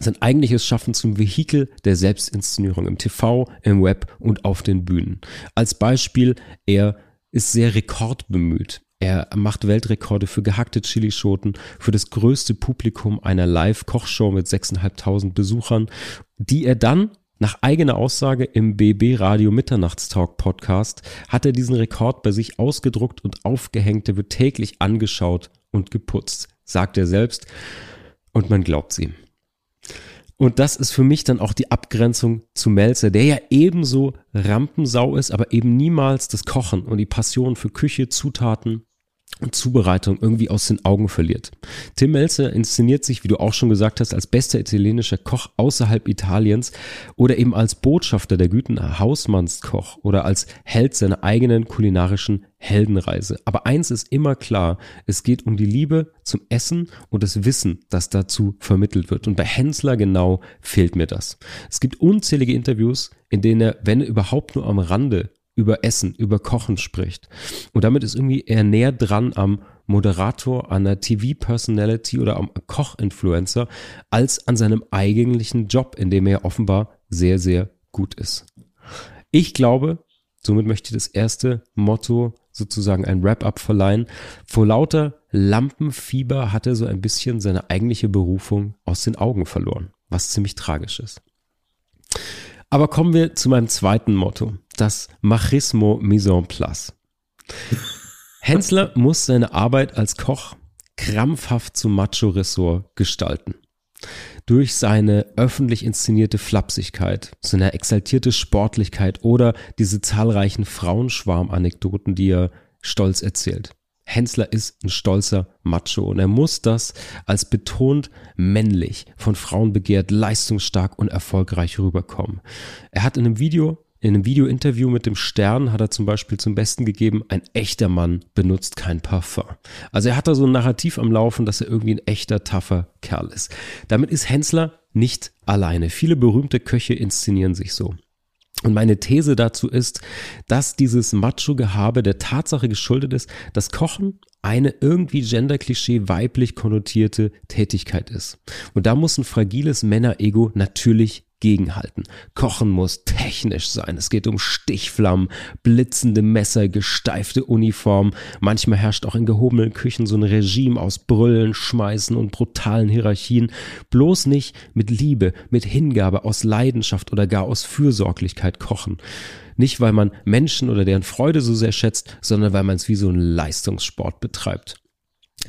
sein eigentliches Schaffen zum Vehikel der Selbstinszenierung im TV, im Web und auf den Bühnen. Als Beispiel, er ist sehr rekordbemüht. Er macht Weltrekorde für gehackte Chilischoten, für das größte Publikum einer Live-Kochshow mit 6.500 Besuchern, die er dann nach eigener Aussage im BB Radio Mitternachtstalk Podcast hat er diesen Rekord bei sich ausgedruckt und aufgehängt. Er wird täglich angeschaut und geputzt, sagt er selbst. Und man glaubt sie. Und das ist für mich dann auch die Abgrenzung zu Melzer, der ja ebenso Rampensau ist, aber eben niemals das Kochen und die Passion für Küche, Zutaten Zubereitung irgendwie aus den Augen verliert. Tim Melzer inszeniert sich, wie du auch schon gesagt hast, als bester italienischer Koch außerhalb Italiens oder eben als Botschafter der Güten Hausmannskoch oder als Held seiner eigenen kulinarischen Heldenreise. Aber eins ist immer klar, es geht um die Liebe zum Essen und das Wissen, das dazu vermittelt wird. Und bei Hensler genau fehlt mir das. Es gibt unzählige Interviews, in denen er, wenn überhaupt nur am Rande über Essen, über Kochen spricht. Und damit ist irgendwie eher näher dran am Moderator, an der TV-Personality oder am Koch-Influencer als an seinem eigentlichen Job, in dem er offenbar sehr, sehr gut ist. Ich glaube, somit möchte ich das erste Motto sozusagen ein Wrap-up verleihen. Vor lauter Lampenfieber hat er so ein bisschen seine eigentliche Berufung aus den Augen verloren, was ziemlich tragisch ist. Aber kommen wir zu meinem zweiten Motto, das Machismo mise en place. Hensler muss seine Arbeit als Koch krampfhaft zum Macho-Ressort gestalten. Durch seine öffentlich inszenierte Flapsigkeit, seine exaltierte Sportlichkeit oder diese zahlreichen Frauenschwarm-Anekdoten, die er stolz erzählt. Hensler ist ein stolzer Macho und er muss das als betont männlich, von Frauen begehrt, leistungsstark und erfolgreich rüberkommen. Er hat in einem Video in einem Video-Interview mit dem Stern hat er zum Beispiel zum Besten gegeben, ein echter Mann benutzt kein Parfum. Also er hat da so ein Narrativ am Laufen, dass er irgendwie ein echter, taffer Kerl ist. Damit ist Hensler nicht alleine. Viele berühmte Köche inszenieren sich so. Und meine These dazu ist, dass dieses Macho-Gehabe der Tatsache geschuldet ist, dass Kochen eine irgendwie Gender-Klischee weiblich konnotierte Tätigkeit ist. Und da muss ein fragiles Männer-Ego natürlich gegenhalten. Kochen muss technisch sein. Es geht um Stichflammen, blitzende Messer, gesteifte Uniform. Manchmal herrscht auch in gehobenen Küchen so ein Regime aus Brüllen, Schmeißen und brutalen Hierarchien. Bloß nicht mit Liebe, mit Hingabe, aus Leidenschaft oder gar aus Fürsorglichkeit kochen. Nicht, weil man Menschen oder deren Freude so sehr schätzt, sondern weil man es wie so ein Leistungssport betreibt.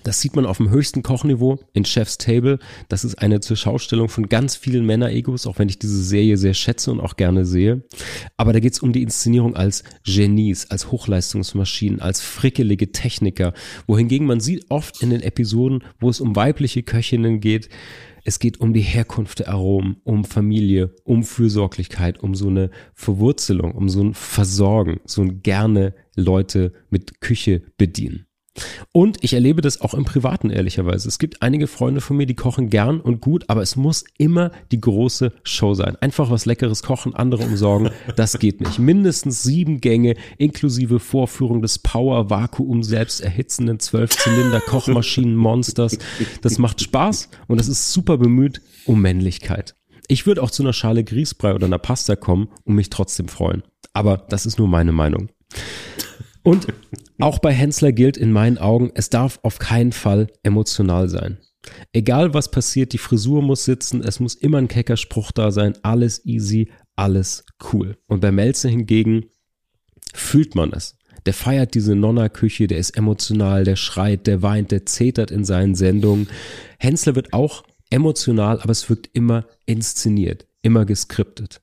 Das sieht man auf dem höchsten Kochniveau in Chef's Table. Das ist eine Zurschaustellung von ganz vielen Männer-Egos, auch wenn ich diese Serie sehr schätze und auch gerne sehe. Aber da geht es um die Inszenierung als Genies, als Hochleistungsmaschinen, als frickelige Techniker. Wohingegen man sieht oft in den Episoden, wo es um weibliche Köchinnen geht, es geht um die Herkunft der Aromen, um Familie, um Fürsorglichkeit, um so eine Verwurzelung, um so ein Versorgen, so ein gerne Leute mit Küche bedienen. Und ich erlebe das auch im Privaten, ehrlicherweise. Es gibt einige Freunde von mir, die kochen gern und gut, aber es muss immer die große Show sein. Einfach was Leckeres kochen, andere umsorgen, das geht nicht. Mindestens sieben Gänge inklusive Vorführung des Power-Vakuum selbst erhitzenden Zwölf-Zylinder-Kochmaschinen-Monsters. Das macht Spaß und das ist super bemüht um Männlichkeit. Ich würde auch zu einer Schale Grießbrei oder einer Pasta kommen und mich trotzdem freuen. Aber das ist nur meine Meinung. Und auch bei Hensler gilt in meinen Augen, es darf auf keinen Fall emotional sein. Egal was passiert, die Frisur muss sitzen, es muss immer ein kecker Spruch da sein, alles easy, alles cool. Und bei Melzer hingegen fühlt man es. Der feiert diese Nonna-Küche, der ist emotional, der schreit, der weint, der zetert in seinen Sendungen. Hensler wird auch emotional, aber es wirkt immer inszeniert, immer geskriptet.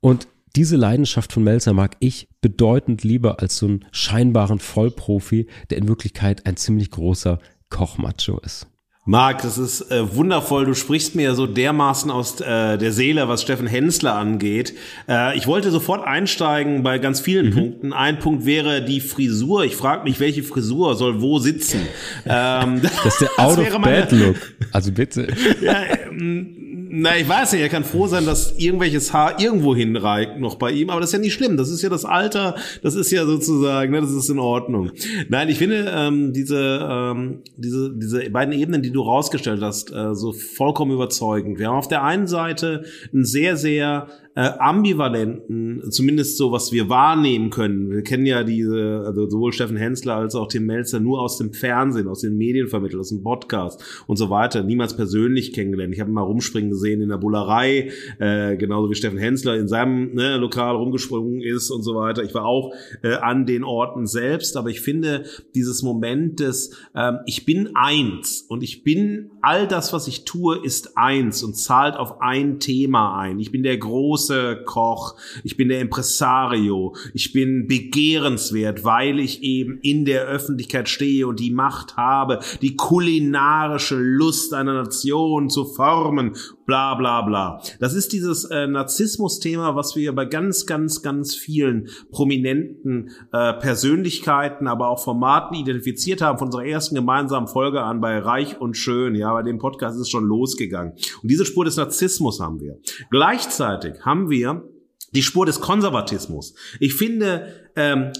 Und diese Leidenschaft von Melzer mag ich bedeutend lieber als so einen scheinbaren Vollprofi, der in Wirklichkeit ein ziemlich großer Kochmacho ist. Marc, das ist äh, wundervoll. Du sprichst mir so dermaßen aus äh, der Seele, was Steffen Hensler angeht. Äh, ich wollte sofort einsteigen bei ganz vielen mhm. Punkten. Ein Punkt wäre die Frisur. Ich frage mich, welche Frisur soll wo sitzen? Ähm, das ist der Out of Bad Look. Also bitte. ja, ähm, na, ich weiß ja, er kann froh sein, dass irgendwelches Haar irgendwo hinreicht noch bei ihm, aber das ist ja nicht schlimm. Das ist ja das Alter, das ist ja sozusagen, ne, das ist in Ordnung. Nein, ich finde ähm, diese, ähm, diese, diese beiden Ebenen, die du rausgestellt hast, äh, so vollkommen überzeugend. Wir haben auf der einen Seite ein sehr, sehr äh, ambivalenten, zumindest so, was wir wahrnehmen können. Wir kennen ja diese, also sowohl Steffen Hensler als auch Tim Melzer nur aus dem Fernsehen, aus den Medien vermittelt, aus dem Podcast und so weiter, niemals persönlich kennengelernt. Ich habe mal rumspringen gesehen in der Bullerei, äh, genauso wie Steffen Hensler in seinem ne, Lokal rumgesprungen ist und so weiter. Ich war auch äh, an den Orten selbst, aber ich finde dieses Moment des, äh, ich bin eins und ich bin all das, was ich tue, ist eins und zahlt auf ein Thema ein. Ich bin der große Koch, ich bin der Impresario, ich bin begehrenswert, weil ich eben in der Öffentlichkeit stehe und die Macht habe, die kulinarische Lust einer Nation zu formen bla bla bla. Das ist dieses äh, Narzissmus-Thema, was wir bei ganz, ganz, ganz vielen prominenten äh, Persönlichkeiten, aber auch Formaten identifiziert haben, von unserer ersten gemeinsamen Folge an bei Reich und Schön. Ja, bei dem Podcast ist es schon losgegangen. Und diese Spur des Narzissmus haben wir. Gleichzeitig haben wir die Spur des Konservatismus. Ich finde, ähm,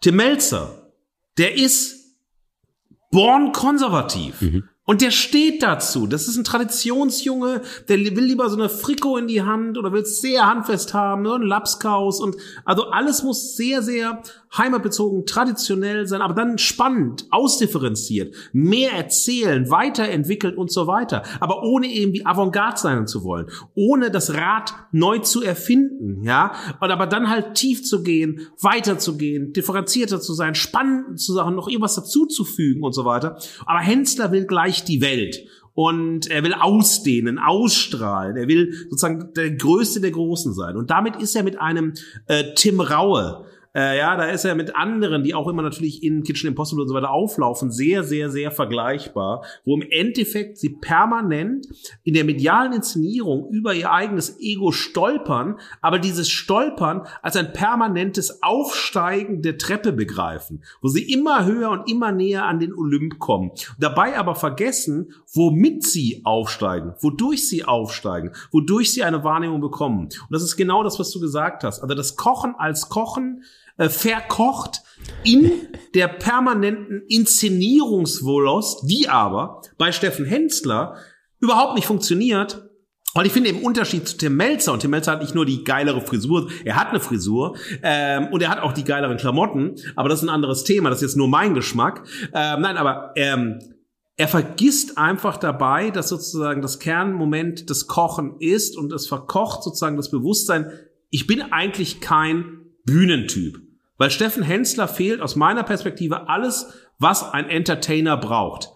Tim Melzer, der ist born konservativ. Mhm. Und der steht dazu. Das ist ein Traditionsjunge, der will lieber so eine Frikot in die Hand oder will es sehr handfest haben, ne? ein Lapskaus und also alles muss sehr, sehr heimatbezogen, traditionell sein, aber dann spannend, ausdifferenziert, mehr erzählen, weiterentwickeln und so weiter. Aber ohne irgendwie Avantgarde sein zu wollen, ohne das Rad neu zu erfinden, ja. Und aber dann halt tief zu gehen, weiterzugehen, differenzierter zu sein, spannend zu sagen, noch irgendwas dazuzufügen und so weiter. Aber Hensler will gleich die Welt und er will ausdehnen, ausstrahlen. Er will sozusagen der Größte der Großen sein. Und damit ist er mit einem äh, Tim Raue, äh, ja, da ist er mit anderen, die auch immer natürlich in Kitchen Impossible und so weiter auflaufen, sehr, sehr, sehr vergleichbar, wo im Endeffekt sie permanent in der medialen Inszenierung über ihr eigenes Ego stolpern, aber dieses Stolpern als ein permanentes Aufsteigen der Treppe begreifen, wo sie immer höher und immer näher an den Olymp kommen. Dabei aber vergessen, womit sie aufsteigen, wodurch sie aufsteigen, wodurch sie eine Wahrnehmung bekommen. Und das ist genau das, was du gesagt hast. Also das Kochen als Kochen, äh, verkocht in der permanenten Inszenierungswollust, die aber bei Steffen Hensler überhaupt nicht funktioniert, und ich finde im Unterschied zu Tim Melzer, und Tim Melzer hat nicht nur die geilere Frisur, er hat eine Frisur ähm, und er hat auch die geileren Klamotten, aber das ist ein anderes Thema, das ist jetzt nur mein Geschmack. Ähm, nein, aber ähm, er vergisst einfach dabei, dass sozusagen das Kernmoment des Kochen ist und es verkocht sozusagen das Bewusstsein, ich bin eigentlich kein Bühnentyp. Weil Steffen Hensler fehlt aus meiner Perspektive alles, was ein Entertainer braucht.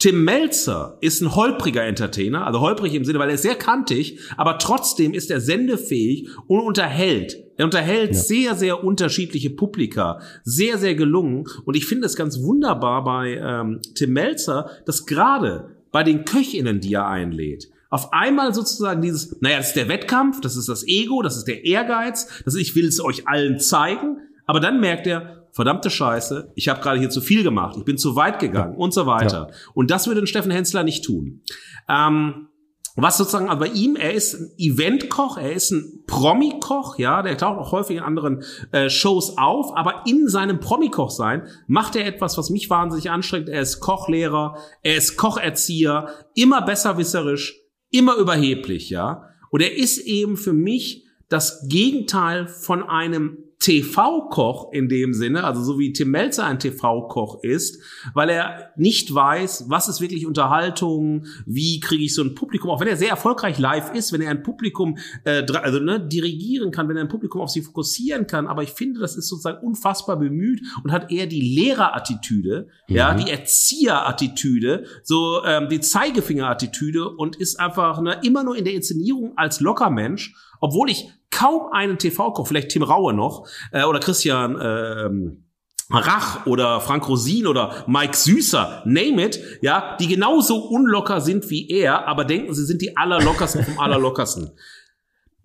Tim Melzer ist ein holpriger Entertainer, also holprig im Sinne, weil er ist sehr kantig, aber trotzdem ist er sendefähig und unterhält. Er unterhält ja. sehr, sehr unterschiedliche Publika, sehr, sehr gelungen. Und ich finde es ganz wunderbar bei ähm, Tim Melzer, dass gerade bei den Köchinnen, die er einlädt, auf einmal sozusagen dieses, naja, das ist der Wettkampf, das ist das Ego, das ist der Ehrgeiz, das ist, ich will es euch allen zeigen, aber dann merkt er, verdammte Scheiße, ich habe gerade hier zu viel gemacht, ich bin zu weit gegangen ja. und so weiter. Ja. Und das würde ein Steffen Hensler nicht tun. Ähm, was sozusagen aber bei ihm, er ist ein Eventkoch, er ist ein Promi-Koch, ja, der taucht auch häufig in anderen äh, Shows auf, aber in seinem Promi-Koch sein macht er etwas, was mich wahnsinnig anstrengt. Er ist Kochlehrer, er ist Kocherzieher, immer besserwisserisch, immer überheblich, ja. Und er ist eben für mich das Gegenteil von einem TV-Koch in dem Sinne, also so wie Tim Melzer ein TV-Koch ist, weil er nicht weiß, was ist wirklich Unterhaltung, wie kriege ich so ein Publikum, auch wenn er sehr erfolgreich live ist, wenn er ein Publikum äh, also ne, dirigieren kann, wenn er ein Publikum auf sie fokussieren kann, aber ich finde, das ist sozusagen unfassbar bemüht und hat eher die Lehrerattitüde, mhm. ja, die Erzieherattitüde, so ähm, die Zeigefingerattitüde und ist einfach ne, immer nur in der Inszenierung als locker Mensch obwohl ich kaum einen TV-Koch, vielleicht Tim Raue noch, äh, oder Christian ähm, Rach oder Frank Rosin oder Mike Süßer, name it, ja, die genauso unlocker sind wie er, aber denken, sie sind die allerlockersten vom allerlockersten.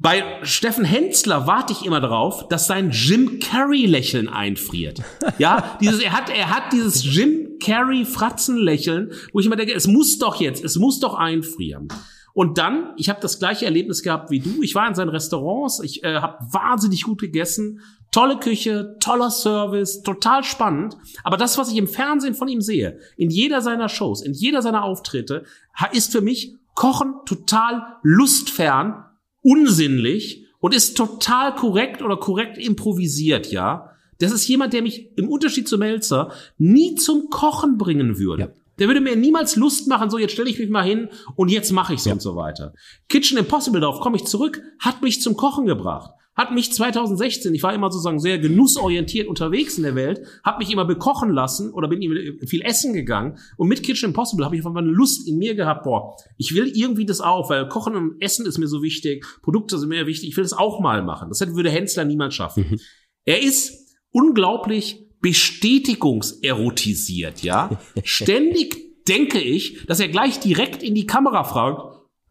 Bei Steffen Hensler warte ich immer darauf, dass sein Jim Carrey Lächeln einfriert. Ja, dieses, er hat, er hat dieses Jim Carrey Fratzen Lächeln, wo ich immer denke, es muss doch jetzt, es muss doch einfrieren. Und dann, ich habe das gleiche Erlebnis gehabt wie du. Ich war in seinen Restaurants, ich äh, habe wahnsinnig gut gegessen, tolle Küche, toller Service, total spannend. Aber das, was ich im Fernsehen von ihm sehe, in jeder seiner Shows, in jeder seiner Auftritte, ist für mich Kochen total lustfern, unsinnlich und ist total korrekt oder korrekt improvisiert, ja. Das ist jemand, der mich im Unterschied zu Melzer nie zum Kochen bringen würde. Ja. Der würde mir niemals Lust machen, so jetzt stelle ich mich mal hin und jetzt mache ich's ja. und so weiter. Kitchen Impossible, darauf komme ich zurück, hat mich zum Kochen gebracht. Hat mich 2016, ich war immer sozusagen sehr genussorientiert unterwegs in der Welt, habe mich immer bekochen lassen oder bin viel essen gegangen und mit Kitchen Impossible habe ich einfach mal eine Lust in mir gehabt, boah, ich will irgendwie das auch, weil Kochen und Essen ist mir so wichtig, Produkte sind mir wichtig, ich will das auch mal machen. Das würde Hensler niemand schaffen. Mhm. Er ist unglaublich bestätigungserotisiert, ja. Ständig denke ich, dass er gleich direkt in die Kamera fragt,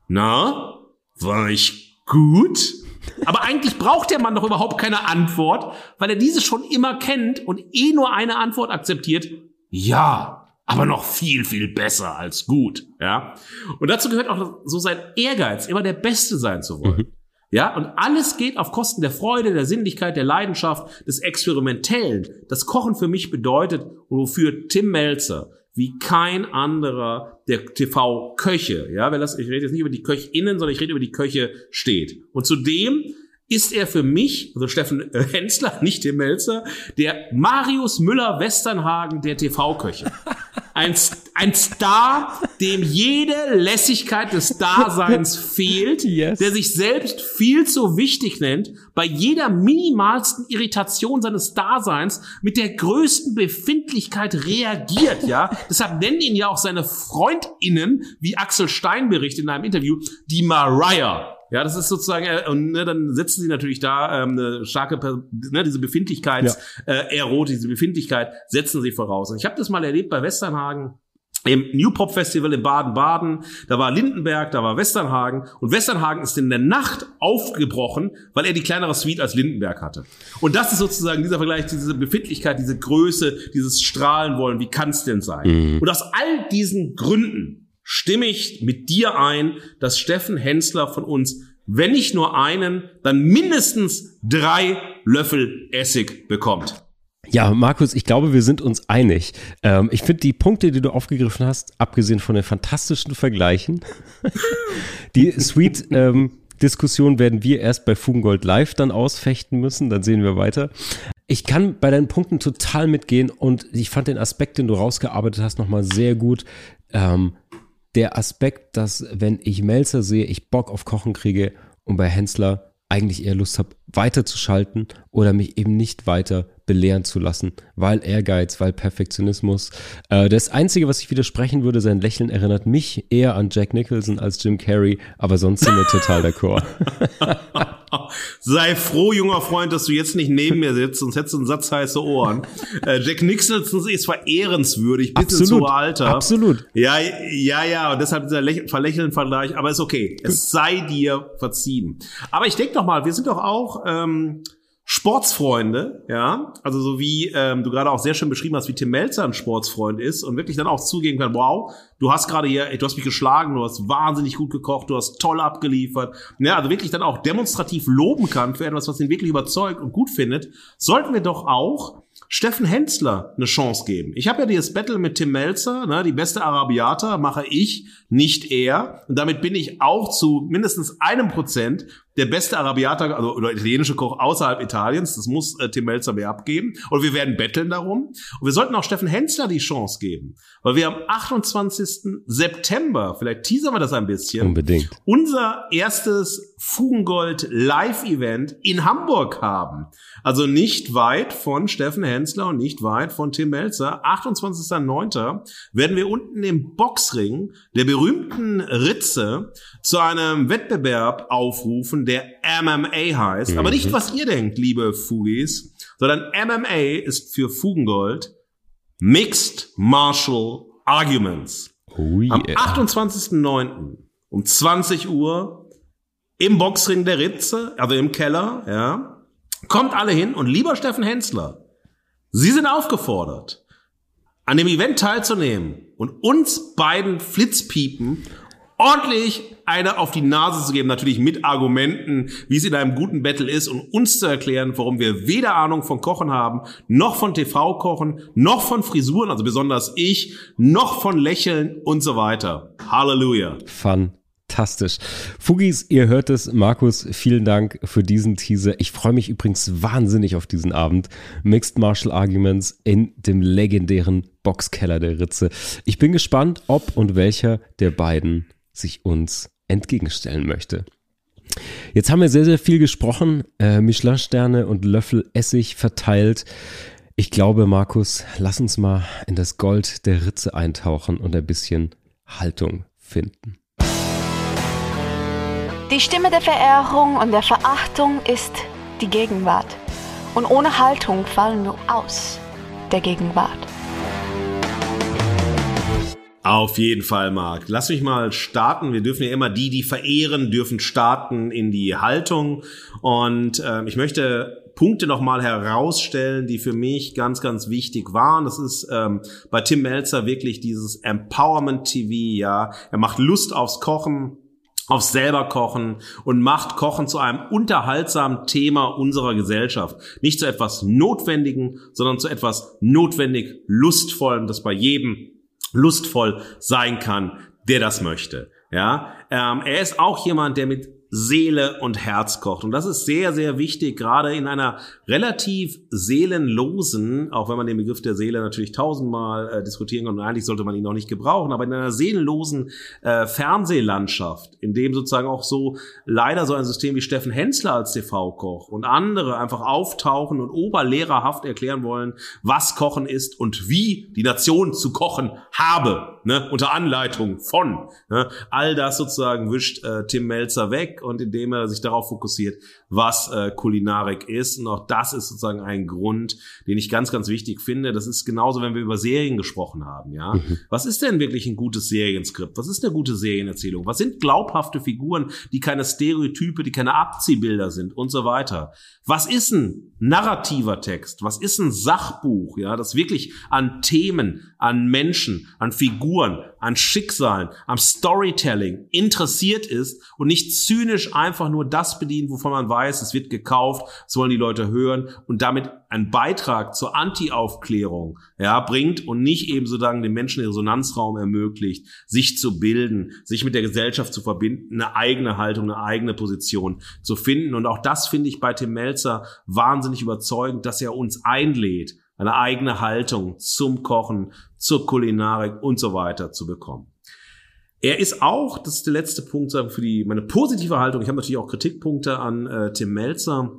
na, war ich gut? Aber eigentlich braucht der Mann doch überhaupt keine Antwort, weil er diese schon immer kennt und eh nur eine Antwort akzeptiert. Ja, aber noch viel, viel besser als gut, ja. Und dazu gehört auch so sein Ehrgeiz, immer der Beste sein zu wollen. Mhm. Ja, und alles geht auf Kosten der Freude, der Sinnlichkeit, der Leidenschaft, des Experimentellen. Das Kochen für mich bedeutet, wofür Tim Melzer wie kein anderer der TV-Köche, ja, weil das, ich rede jetzt nicht über die KöchInnen, sondern ich rede über die Köche steht. Und zudem ist er für mich, also Steffen Hensler, nicht Tim Melzer, der Marius Müller-Westernhagen der TV-Köche. Ein, ein Star, dem jede Lässigkeit des Daseins fehlt, yes. der sich selbst viel zu wichtig nennt, bei jeder minimalsten Irritation seines Daseins mit der größten Befindlichkeit reagiert, ja. Deshalb nennen ihn ja auch seine FreundInnen, wie Axel Stein berichtet in einem Interview, die Mariah. Ja, das ist sozusagen, äh, und ne, dann setzen sie natürlich da ähm, eine starke, ne, diese Befindlichkeits, ja. äh, Erotik, diese Befindlichkeit setzen sie voraus. Und ich habe das mal erlebt bei Westernhagen im New Pop Festival in Baden-Baden, da war Lindenberg, da war Westernhagen und Westernhagen ist in der Nacht aufgebrochen, weil er die kleinere Suite als Lindenberg hatte. Und das ist sozusagen dieser Vergleich, diese Befindlichkeit, diese Größe, dieses Strahlen wollen, wie kann es denn sein? Mhm. Und aus all diesen Gründen stimme ich mit dir ein, dass Steffen Hensler von uns, wenn nicht nur einen, dann mindestens drei Löffel Essig bekommt. Ja, Markus, ich glaube, wir sind uns einig. Ähm, ich finde die Punkte, die du aufgegriffen hast, abgesehen von den fantastischen Vergleichen, die Sweet ähm, Diskussion werden wir erst bei Fugengold Live dann ausfechten müssen, dann sehen wir weiter. Ich kann bei deinen Punkten total mitgehen und ich fand den Aspekt, den du rausgearbeitet hast, nochmal sehr gut. Ähm, der Aspekt, dass wenn ich Melzer sehe, ich Bock auf Kochen kriege und bei Hensler eigentlich eher Lust habe, weiterzuschalten oder mich eben nicht weiter belehren zu lassen, weil Ehrgeiz, weil Perfektionismus. Äh, das Einzige, was ich widersprechen würde, sein Lächeln erinnert mich eher an Jack Nicholson als Jim Carrey, aber sonst sind wir total d'accord. Sei froh, junger Freund, dass du jetzt nicht neben mir sitzt, sonst hättest du einen Satz heiße Ohren. Äh, Jack Nicholson ist verehrenswürdig bis ins hohe Alter. Absolut. Ja, ja, ja, und deshalb dieser verlächeln Vergleich, aber ist okay. Es sei dir verziehen. Aber ich denke doch mal, wir sind doch auch ähm, Sportsfreunde, ja, also so wie ähm, du gerade auch sehr schön beschrieben hast, wie Tim Melzer ein Sportsfreund ist und wirklich dann auch zugeben kann, wow, du hast gerade hier, du hast mich geschlagen, du hast wahnsinnig gut gekocht, du hast toll abgeliefert, ja, also wirklich dann auch demonstrativ loben kann für etwas, was ihn wirklich überzeugt und gut findet, sollten wir doch auch Steffen Hensler eine Chance geben. Ich habe ja dieses Battle mit Tim Melzer, ne, die beste Arabiata mache ich, nicht er. Und damit bin ich auch zu mindestens einem Prozent der beste Arabiata also, oder italienische Koch außerhalb Italiens. Das muss äh, Tim Melzer mir abgeben. Und wir werden betteln darum. Und wir sollten auch Steffen Hensler die Chance geben. Weil wir am 28. September, vielleicht teasern wir das ein bisschen. Unbedingt. Unser erstes Fugengold Live-Event in Hamburg haben. Also nicht weit von Steffen Hensler und nicht weit von Tim Melzer. 28.09. werden wir unten im Boxring der berühmten Ritze zu einem Wettbewerb aufrufen, der MMA heißt. Mhm. Aber nicht, was ihr denkt, liebe Fugis, sondern MMA ist für Fugengold Mixed Martial Arguments. Oh yeah. Am 28.09. um 20 Uhr im Boxring der Ritze, also im Keller, ja. Kommt alle hin und lieber Steffen Hensler, Sie sind aufgefordert, an dem Event teilzunehmen und uns beiden Flitzpiepen ordentlich eine auf die Nase zu geben, natürlich mit Argumenten, wie es in einem guten Battle ist und uns zu erklären, warum wir weder Ahnung von Kochen haben, noch von TV-Kochen, noch von Frisuren, also besonders ich, noch von Lächeln und so weiter. Halleluja. Fun Fantastisch. Fugis, ihr hört es. Markus, vielen Dank für diesen Teaser. Ich freue mich übrigens wahnsinnig auf diesen Abend. Mixed Martial Arguments in dem legendären Boxkeller der Ritze. Ich bin gespannt, ob und welcher der beiden sich uns entgegenstellen möchte. Jetzt haben wir sehr, sehr viel gesprochen. Äh, Michelin-Sterne und Löffel Essig verteilt. Ich glaube, Markus, lass uns mal in das Gold der Ritze eintauchen und ein bisschen Haltung finden. Die Stimme der Verehrung und der Verachtung ist die Gegenwart. Und ohne Haltung fallen wir aus der Gegenwart. Auf jeden Fall, Marc. Lass mich mal starten. Wir dürfen ja immer die, die verehren, dürfen starten in die Haltung. Und äh, ich möchte Punkte nochmal herausstellen, die für mich ganz, ganz wichtig waren. Das ist ähm, bei Tim Melzer wirklich dieses Empowerment TV, ja. Er macht Lust aufs Kochen auf selber kochen und macht Kochen zu einem unterhaltsamen Thema unserer Gesellschaft. Nicht zu etwas Notwendigen, sondern zu etwas notwendig Lustvollem, das bei jedem lustvoll sein kann, der das möchte. Ja, ähm, er ist auch jemand, der mit Seele und Herz kocht. Und das ist sehr, sehr wichtig, gerade in einer relativ seelenlosen, auch wenn man den Begriff der Seele natürlich tausendmal äh, diskutieren kann und eigentlich sollte man ihn noch nicht gebrauchen, aber in einer seelenlosen äh, Fernsehlandschaft, in dem sozusagen auch so leider so ein System wie Steffen Hensler als TV-Koch und andere einfach auftauchen und oberlehrerhaft erklären wollen, was Kochen ist und wie die Nation zu kochen habe, ne, unter Anleitung von. Ne, all das sozusagen wischt äh, Tim Melzer weg und indem er sich darauf fokussiert, was äh, Kulinarik ist. Und auch das ist sozusagen ein Grund, den ich ganz, ganz wichtig finde. Das ist genauso, wenn wir über Serien gesprochen haben. Ja, mhm. was ist denn wirklich ein gutes Serienskript? Was ist eine gute Serienerzählung? Was sind glaubhafte Figuren, die keine Stereotype, die keine Abziehbilder sind und so weiter? Was ist ein narrativer Text? Was ist ein Sachbuch? Ja, das wirklich an Themen, an Menschen, an Figuren an Schicksalen, am Storytelling interessiert ist und nicht zynisch einfach nur das bedient, wovon man weiß, es wird gekauft, es wollen die Leute hören und damit einen Beitrag zur Anti-Aufklärung ja, bringt und nicht eben sozusagen den Menschen Resonanzraum ermöglicht, sich zu bilden, sich mit der Gesellschaft zu verbinden, eine eigene Haltung, eine eigene Position zu finden. Und auch das finde ich bei Tim Melzer wahnsinnig überzeugend, dass er uns einlädt, eine eigene Haltung zum Kochen, zur Kulinarik und so weiter zu bekommen. Er ist auch, das ist der letzte Punkt für die meine positive Haltung. Ich habe natürlich auch Kritikpunkte an äh, Tim Melzer,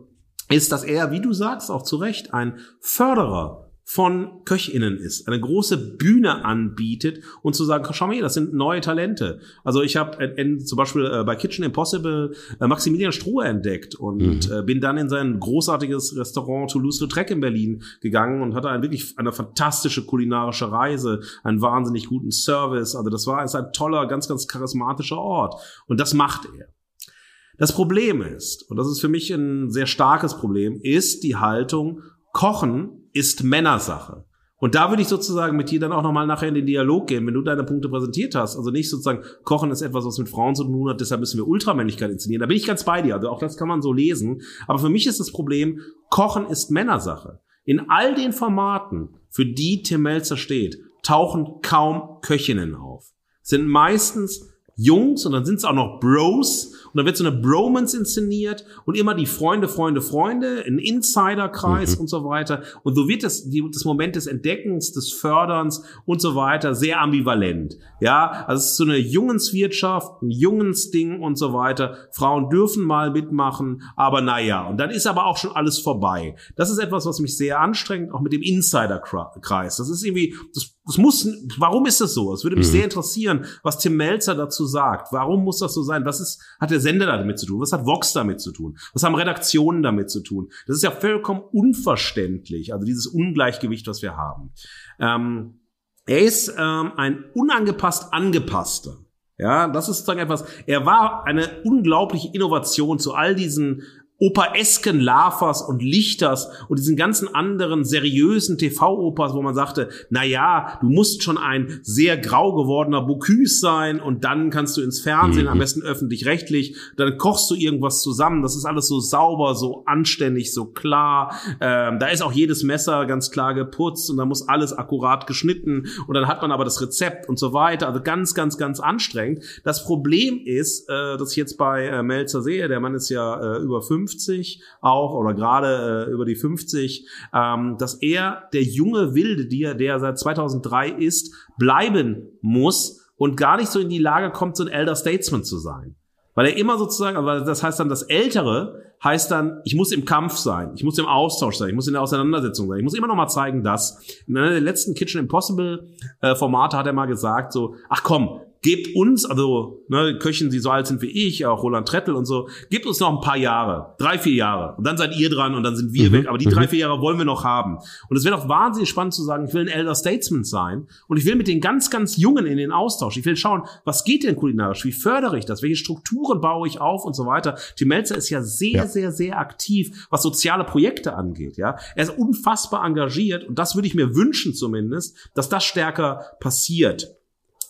ist, dass er, wie du sagst, auch zu Recht ein Förderer von KöchInnen ist, eine große Bühne anbietet und zu sagen, schau mal hier, das sind neue Talente. Also ich habe zum Beispiel äh, bei Kitchen Impossible äh, Maximilian Strohe entdeckt und mhm. äh, bin dann in sein großartiges Restaurant Toulouse-Lautrec in Berlin gegangen und hatte ein, wirklich eine fantastische kulinarische Reise, einen wahnsinnig guten Service. Also das war ist ein toller, ganz, ganz charismatischer Ort. Und das macht er. Das Problem ist, und das ist für mich ein sehr starkes Problem, ist die Haltung, Kochen ist Männersache. Und da würde ich sozusagen mit dir dann auch nochmal nachher in den Dialog gehen, wenn du deine Punkte präsentiert hast. Also nicht sozusagen, Kochen ist etwas, was mit Frauen zu tun hat, deshalb müssen wir Ultramännlichkeit inszenieren. Da bin ich ganz bei dir. Also auch das kann man so lesen. Aber für mich ist das Problem, Kochen ist Männersache. In all den Formaten, für die Tim Melzer steht, tauchen kaum Köchinnen auf. Sind meistens Jungs und dann sind es auch noch Bros und dann wird so eine Bromance inszeniert und immer die Freunde, Freunde, Freunde, ein Insiderkreis mhm. und so weiter. Und so wird das, die, das Moment des Entdeckens, des Förderns und so weiter sehr ambivalent. Ja, also es ist so eine Jungenswirtschaft, ein Jungensding und so weiter. Frauen dürfen mal mitmachen, aber naja. Und dann ist aber auch schon alles vorbei. Das ist etwas, was mich sehr anstrengt, auch mit dem Insiderkreis. Das ist irgendwie, das, das muss, warum ist das so? Es würde mich mhm. sehr interessieren, was Tim Melzer dazu sagt. Warum muss das so sein? Was ist, hat der Sender damit zu tun? Was hat Vox damit zu tun? Was haben Redaktionen damit zu tun? Das ist ja vollkommen unverständlich. Also dieses Ungleichgewicht, was wir haben. Ähm, er ist ähm, ein unangepasst angepasster. Ja, das ist sozusagen etwas. Er war eine unglaubliche Innovation zu all diesen operesken Lavas und Lichters und diesen ganzen anderen seriösen TV-Opas, wo man sagte, na ja, du musst schon ein sehr grau gewordener Bocuse sein und dann kannst du ins Fernsehen, mhm. am besten öffentlich-rechtlich, dann kochst du irgendwas zusammen. Das ist alles so sauber, so anständig, so klar. Ähm, da ist auch jedes Messer ganz klar geputzt und da muss alles akkurat geschnitten und dann hat man aber das Rezept und so weiter. Also ganz, ganz, ganz anstrengend. Das Problem ist, äh, dass ich jetzt bei äh, Melzer sehe, der Mann ist ja äh, über fünf 50 auch oder gerade äh, über die 50, ähm, dass er der junge Wilde, der, der seit 2003 ist, bleiben muss und gar nicht so in die Lage kommt, so ein Elder Statesman zu sein. Weil er immer sozusagen, aber das heißt dann, das Ältere heißt dann, ich muss im Kampf sein, ich muss im Austausch sein, ich muss in der Auseinandersetzung sein, ich muss immer noch mal zeigen, dass in einer der letzten Kitchen Impossible äh, Formate hat er mal gesagt, so, ach komm, gebt uns, also ne, Köchen, die so alt sind wie ich, auch Roland Trettel und so, gebt uns noch ein paar Jahre, drei, vier Jahre. Und dann seid ihr dran und dann sind wir mhm. weg. Aber die drei, mhm. vier Jahre wollen wir noch haben. Und es wäre doch wahnsinnig spannend zu sagen, ich will ein Elder Statesman sein und ich will mit den ganz, ganz Jungen in den Austausch. Ich will schauen, was geht denn kulinarisch? Wie fördere ich das? Welche Strukturen baue ich auf und so weiter? Tim Melzer ist ja sehr, ja. sehr, sehr aktiv, was soziale Projekte angeht. Ja, Er ist unfassbar engagiert und das würde ich mir wünschen zumindest, dass das stärker passiert.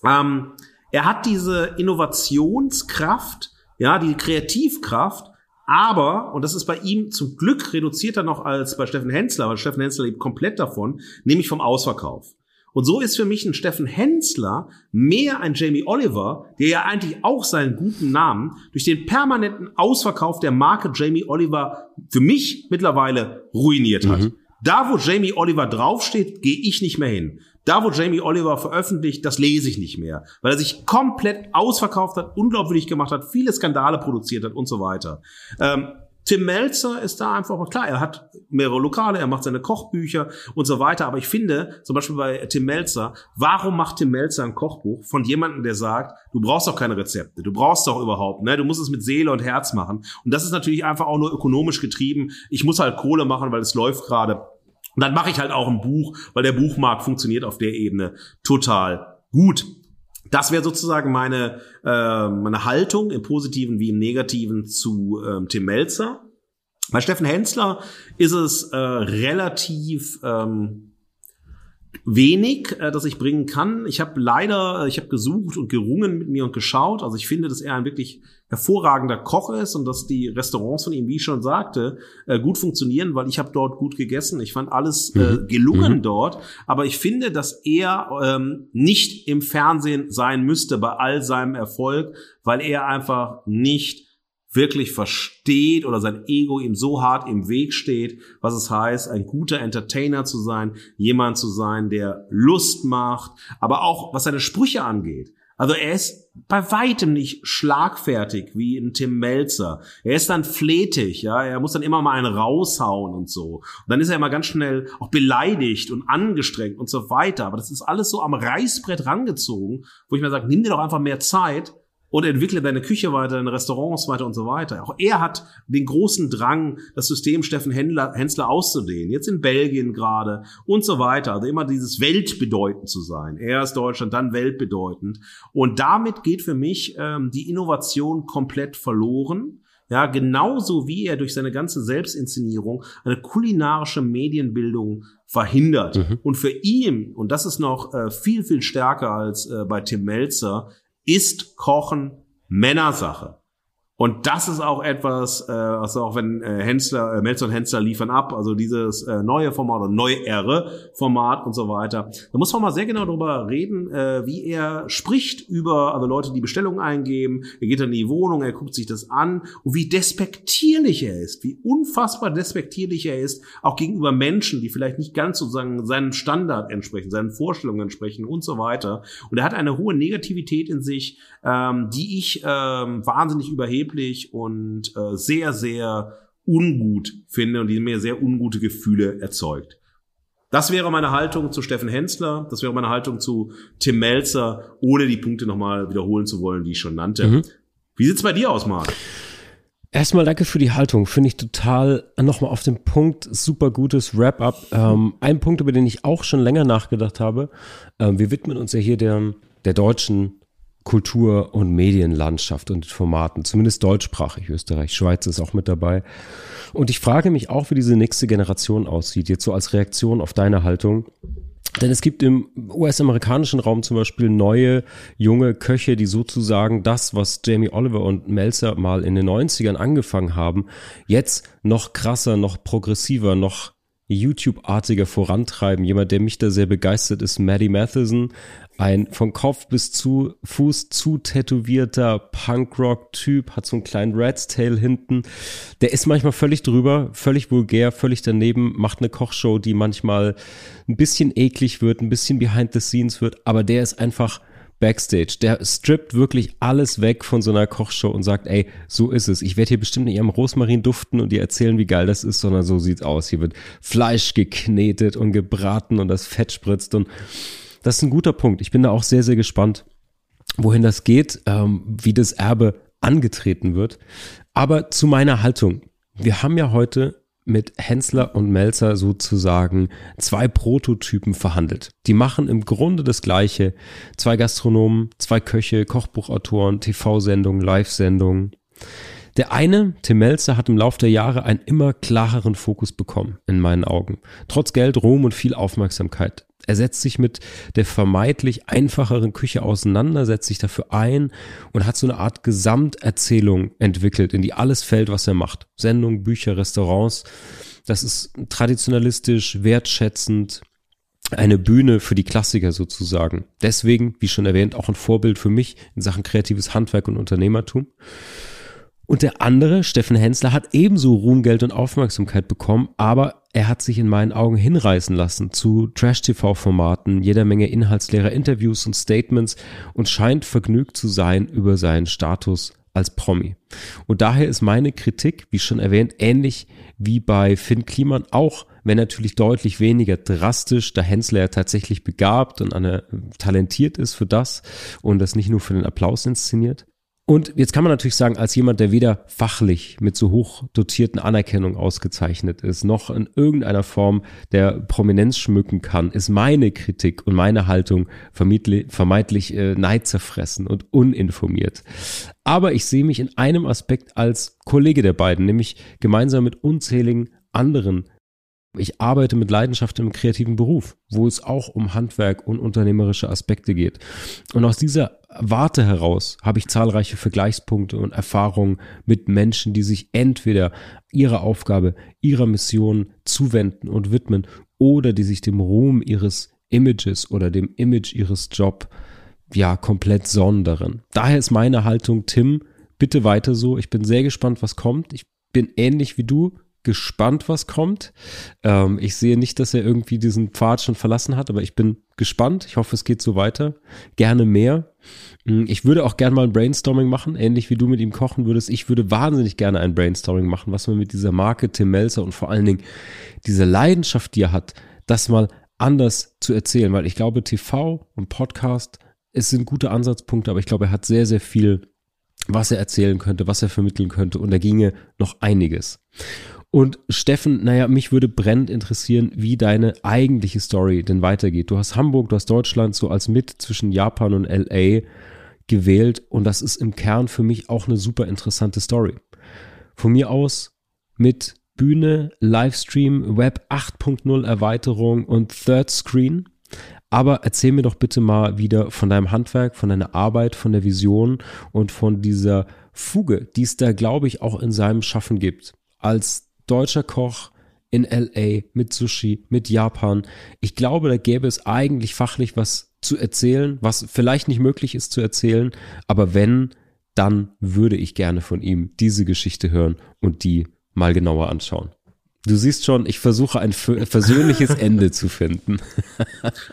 Ähm, er hat diese Innovationskraft, ja, die Kreativkraft, aber, und das ist bei ihm zum Glück reduzierter noch als bei Steffen Hensler, weil Steffen Hensler lebt komplett davon, nämlich vom Ausverkauf. Und so ist für mich ein Steffen Hensler mehr ein Jamie Oliver, der ja eigentlich auch seinen guten Namen durch den permanenten Ausverkauf der Marke Jamie Oliver für mich mittlerweile ruiniert hat. Mhm. Da, wo Jamie Oliver draufsteht, gehe ich nicht mehr hin. Da, wo Jamie Oliver veröffentlicht, das lese ich nicht mehr, weil er sich komplett ausverkauft hat, unglaubwürdig gemacht hat, viele Skandale produziert hat und so weiter. Ähm, Tim Melzer ist da einfach, klar, er hat mehrere Lokale, er macht seine Kochbücher und so weiter, aber ich finde, zum Beispiel bei Tim Melzer, warum macht Tim Melzer ein Kochbuch von jemandem, der sagt, du brauchst doch keine Rezepte, du brauchst doch überhaupt, ne, du musst es mit Seele und Herz machen. Und das ist natürlich einfach auch nur ökonomisch getrieben. Ich muss halt Kohle machen, weil es läuft gerade. Und dann mache ich halt auch ein Buch, weil der Buchmarkt funktioniert auf der Ebene total gut. Das wäre sozusagen meine, äh, meine Haltung im Positiven wie im Negativen zu ähm, Tim Melzer. Bei Steffen Hensler ist es äh, relativ ähm, wenig, äh, das ich bringen kann. Ich habe leider, ich habe gesucht und gerungen mit mir und geschaut. Also ich finde, dass er ein wirklich hervorragender Koch ist und dass die Restaurants von ihm, wie ich schon sagte, äh, gut funktionieren, weil ich habe dort gut gegessen. Ich fand alles äh, mhm. gelungen mhm. dort. Aber ich finde, dass er ähm, nicht im Fernsehen sein müsste bei all seinem Erfolg, weil er einfach nicht wirklich versteht oder sein Ego ihm so hart im Weg steht, was es heißt, ein guter Entertainer zu sein, jemand zu sein, der Lust macht, aber auch was seine Sprüche angeht. Also er ist bei weitem nicht schlagfertig wie ein Tim Melzer. Er ist dann fletig, ja. Er muss dann immer mal einen raushauen und so. Und dann ist er immer ganz schnell auch beleidigt und angestrengt und so weiter. Aber das ist alles so am Reißbrett rangezogen, wo ich mir sage, nimm dir doch einfach mehr Zeit und entwickle deine Küche weiter, deine Restaurants weiter und so weiter. Auch er hat den großen Drang, das System Steffen Händler, Hensler auszudehnen. Jetzt in Belgien gerade und so weiter. Also immer dieses weltbedeutend zu sein. Er ist Deutschland, dann weltbedeutend. Und damit geht für mich ähm, die Innovation komplett verloren. Ja, genauso wie er durch seine ganze Selbstinszenierung eine kulinarische Medienbildung verhindert. Mhm. Und für ihn, und das ist noch äh, viel, viel stärker als äh, bei Tim Melzer, ist Kochen Männersache. Und das ist auch etwas, äh, also auch wenn äh, Hensler, äh, Melzer und Hensler liefern ab, also dieses äh, neue Format oder neuere Format und so weiter. Da muss man mal sehr genau darüber reden, äh, wie er spricht über also Leute, die Bestellungen eingeben. Er geht dann in die Wohnung, er guckt sich das an und wie despektierlich er ist, wie unfassbar despektierlich er ist, auch gegenüber Menschen, die vielleicht nicht ganz sozusagen seinem Standard entsprechen, seinen Vorstellungen entsprechen und so weiter. Und er hat eine hohe Negativität in sich, ähm, die ich ähm, wahnsinnig überhebe überheblich und äh, sehr, sehr ungut finde und die mir sehr ungute Gefühle erzeugt. Das wäre meine Haltung zu Steffen Hensler, das wäre meine Haltung zu Tim Melzer, ohne die Punkte nochmal wiederholen zu wollen, die ich schon nannte. Mhm. Wie sieht's bei dir aus, Marc? Erstmal danke für die Haltung. Finde ich total nochmal auf den Punkt. Super gutes Wrap-up. Ähm, ein Punkt, über den ich auch schon länger nachgedacht habe. Ähm, wir widmen uns ja hier der, der deutschen Kultur- und Medienlandschaft und Formaten, zumindest deutschsprachig. Österreich, Schweiz ist auch mit dabei. Und ich frage mich auch, wie diese nächste Generation aussieht, jetzt so als Reaktion auf deine Haltung. Denn es gibt im US-amerikanischen Raum zum Beispiel neue, junge Köche, die sozusagen das, was Jamie Oliver und Melzer mal in den 90ern angefangen haben, jetzt noch krasser, noch progressiver, noch YouTube-artiger vorantreiben. Jemand, der mich da sehr begeistert, ist Maddie Matheson, ein von Kopf bis zu Fuß zu tätowierter Punkrock-Typ, hat so einen kleinen Rat's Tail hinten. Der ist manchmal völlig drüber, völlig vulgär, völlig daneben, macht eine Kochshow, die manchmal ein bisschen eklig wird, ein bisschen behind the scenes wird, aber der ist einfach Backstage. Der strippt wirklich alles weg von so einer Kochshow und sagt, ey, so ist es. Ich werde hier bestimmt nicht am Rosmarin duften und dir erzählen, wie geil das ist, sondern so sieht's aus. Hier wird Fleisch geknetet und gebraten und das Fett spritzt und das ist ein guter Punkt. Ich bin da auch sehr, sehr gespannt, wohin das geht, ähm, wie das Erbe angetreten wird. Aber zu meiner Haltung. Wir haben ja heute mit Hensler und Melzer sozusagen zwei Prototypen verhandelt. Die machen im Grunde das Gleiche. Zwei Gastronomen, zwei Köche, Kochbuchautoren, TV-Sendungen, Live-Sendungen. Der eine, Tim Melzer, hat im Laufe der Jahre einen immer klareren Fokus bekommen, in meinen Augen. Trotz Geld, Ruhm und viel Aufmerksamkeit. Er setzt sich mit der vermeintlich einfacheren Küche auseinander, setzt sich dafür ein und hat so eine Art Gesamterzählung entwickelt, in die alles fällt, was er macht. Sendungen, Bücher, Restaurants. Das ist traditionalistisch, wertschätzend, eine Bühne für die Klassiker sozusagen. Deswegen, wie schon erwähnt, auch ein Vorbild für mich in Sachen kreatives Handwerk und Unternehmertum. Und der andere, Steffen Hensler, hat ebenso Ruhm, Geld und Aufmerksamkeit bekommen, aber er hat sich in meinen Augen hinreißen lassen zu Trash-TV-Formaten, jeder Menge inhaltsleerer Interviews und Statements und scheint vergnügt zu sein über seinen Status als Promi. Und daher ist meine Kritik, wie schon erwähnt, ähnlich wie bei Finn Kliman auch, wenn natürlich deutlich weniger drastisch, da Hensler ja tatsächlich begabt und eine, talentiert ist für das und das nicht nur für den Applaus inszeniert. Und jetzt kann man natürlich sagen, als jemand, der weder fachlich mit so hoch dotierten Anerkennung ausgezeichnet ist, noch in irgendeiner Form der Prominenz schmücken kann, ist meine Kritik und meine Haltung vermeintlich äh, neidzerfressen und uninformiert. Aber ich sehe mich in einem Aspekt als Kollege der beiden, nämlich gemeinsam mit unzähligen anderen ich arbeite mit Leidenschaft im kreativen Beruf, wo es auch um Handwerk und unternehmerische Aspekte geht. Und aus dieser Warte heraus habe ich zahlreiche Vergleichspunkte und Erfahrungen mit Menschen, die sich entweder ihrer Aufgabe, ihrer Mission zuwenden und widmen oder die sich dem Ruhm ihres Images oder dem Image ihres Jobs ja komplett sondern. Daher ist meine Haltung, Tim, bitte weiter so. Ich bin sehr gespannt, was kommt. Ich bin ähnlich wie du gespannt, was kommt. Ähm, ich sehe nicht, dass er irgendwie diesen Pfad schon verlassen hat, aber ich bin gespannt. Ich hoffe, es geht so weiter. Gerne mehr. Hm, ich würde auch gerne mal ein Brainstorming machen, ähnlich wie du mit ihm kochen würdest. Ich würde wahnsinnig gerne ein Brainstorming machen, was man mit dieser Marke Tim Melzer und vor allen Dingen diese Leidenschaft, die er hat, das mal anders zu erzählen, weil ich glaube, TV und Podcast, es sind gute Ansatzpunkte, aber ich glaube, er hat sehr, sehr viel, was er erzählen könnte, was er vermitteln könnte und da ginge noch einiges. Und Steffen, naja, mich würde brennend interessieren, wie deine eigentliche Story denn weitergeht. Du hast Hamburg, du hast Deutschland so als mit zwischen Japan und LA gewählt und das ist im Kern für mich auch eine super interessante Story. Von mir aus mit Bühne, Livestream, Web 8.0 Erweiterung und Third Screen. Aber erzähl mir doch bitte mal wieder von deinem Handwerk, von deiner Arbeit, von der Vision und von dieser Fuge, die es da, glaube ich, auch in seinem Schaffen gibt. Als deutscher Koch in LA mit Sushi, mit Japan. Ich glaube, da gäbe es eigentlich fachlich was zu erzählen, was vielleicht nicht möglich ist zu erzählen, aber wenn, dann würde ich gerne von ihm diese Geschichte hören und die mal genauer anschauen. Du siehst schon, ich versuche ein versöhnliches Ende zu finden.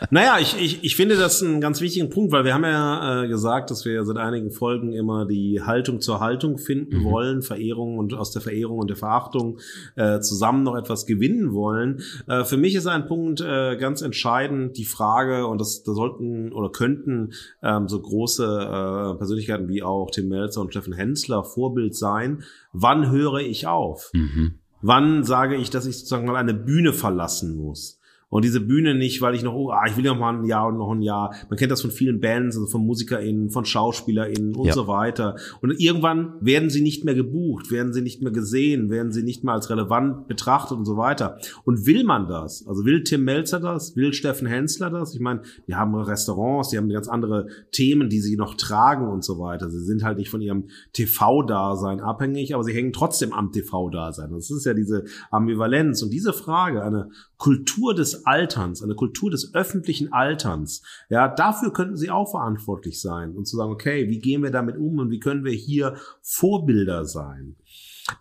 naja, ich, ich, ich finde das einen ganz wichtigen Punkt, weil wir haben ja äh, gesagt, dass wir seit einigen Folgen immer die Haltung zur Haltung finden mhm. wollen, Verehrung und aus der Verehrung und der Verachtung äh, zusammen noch etwas gewinnen wollen. Äh, für mich ist ein Punkt äh, ganz entscheidend die Frage, und das, da sollten oder könnten ähm, so große äh, Persönlichkeiten wie auch Tim Melzer und Steffen Hensler Vorbild sein. Wann höre ich auf? Mhm. Wann sage ich, dass ich sozusagen mal eine Bühne verlassen muss? Und diese Bühne nicht, weil ich noch, oh, ah, ich will ja noch mal ein Jahr und noch ein Jahr. Man kennt das von vielen Bands, also von MusikerInnen, von SchauspielerInnen und ja. so weiter. Und irgendwann werden sie nicht mehr gebucht, werden sie nicht mehr gesehen, werden sie nicht mehr als relevant betrachtet und so weiter. Und will man das? Also will Tim Melzer das? Will Steffen Hensler das? Ich meine, die haben Restaurants, die haben ganz andere Themen, die sie noch tragen und so weiter. Sie sind halt nicht von ihrem TV-Dasein abhängig, aber sie hängen trotzdem am TV-Dasein. Das ist ja diese Ambivalenz. Und diese Frage, eine Kultur des Alterns, eine Kultur des öffentlichen Alterns. Ja, dafür könnten sie auch verantwortlich sein und zu sagen, okay, wie gehen wir damit um und wie können wir hier Vorbilder sein?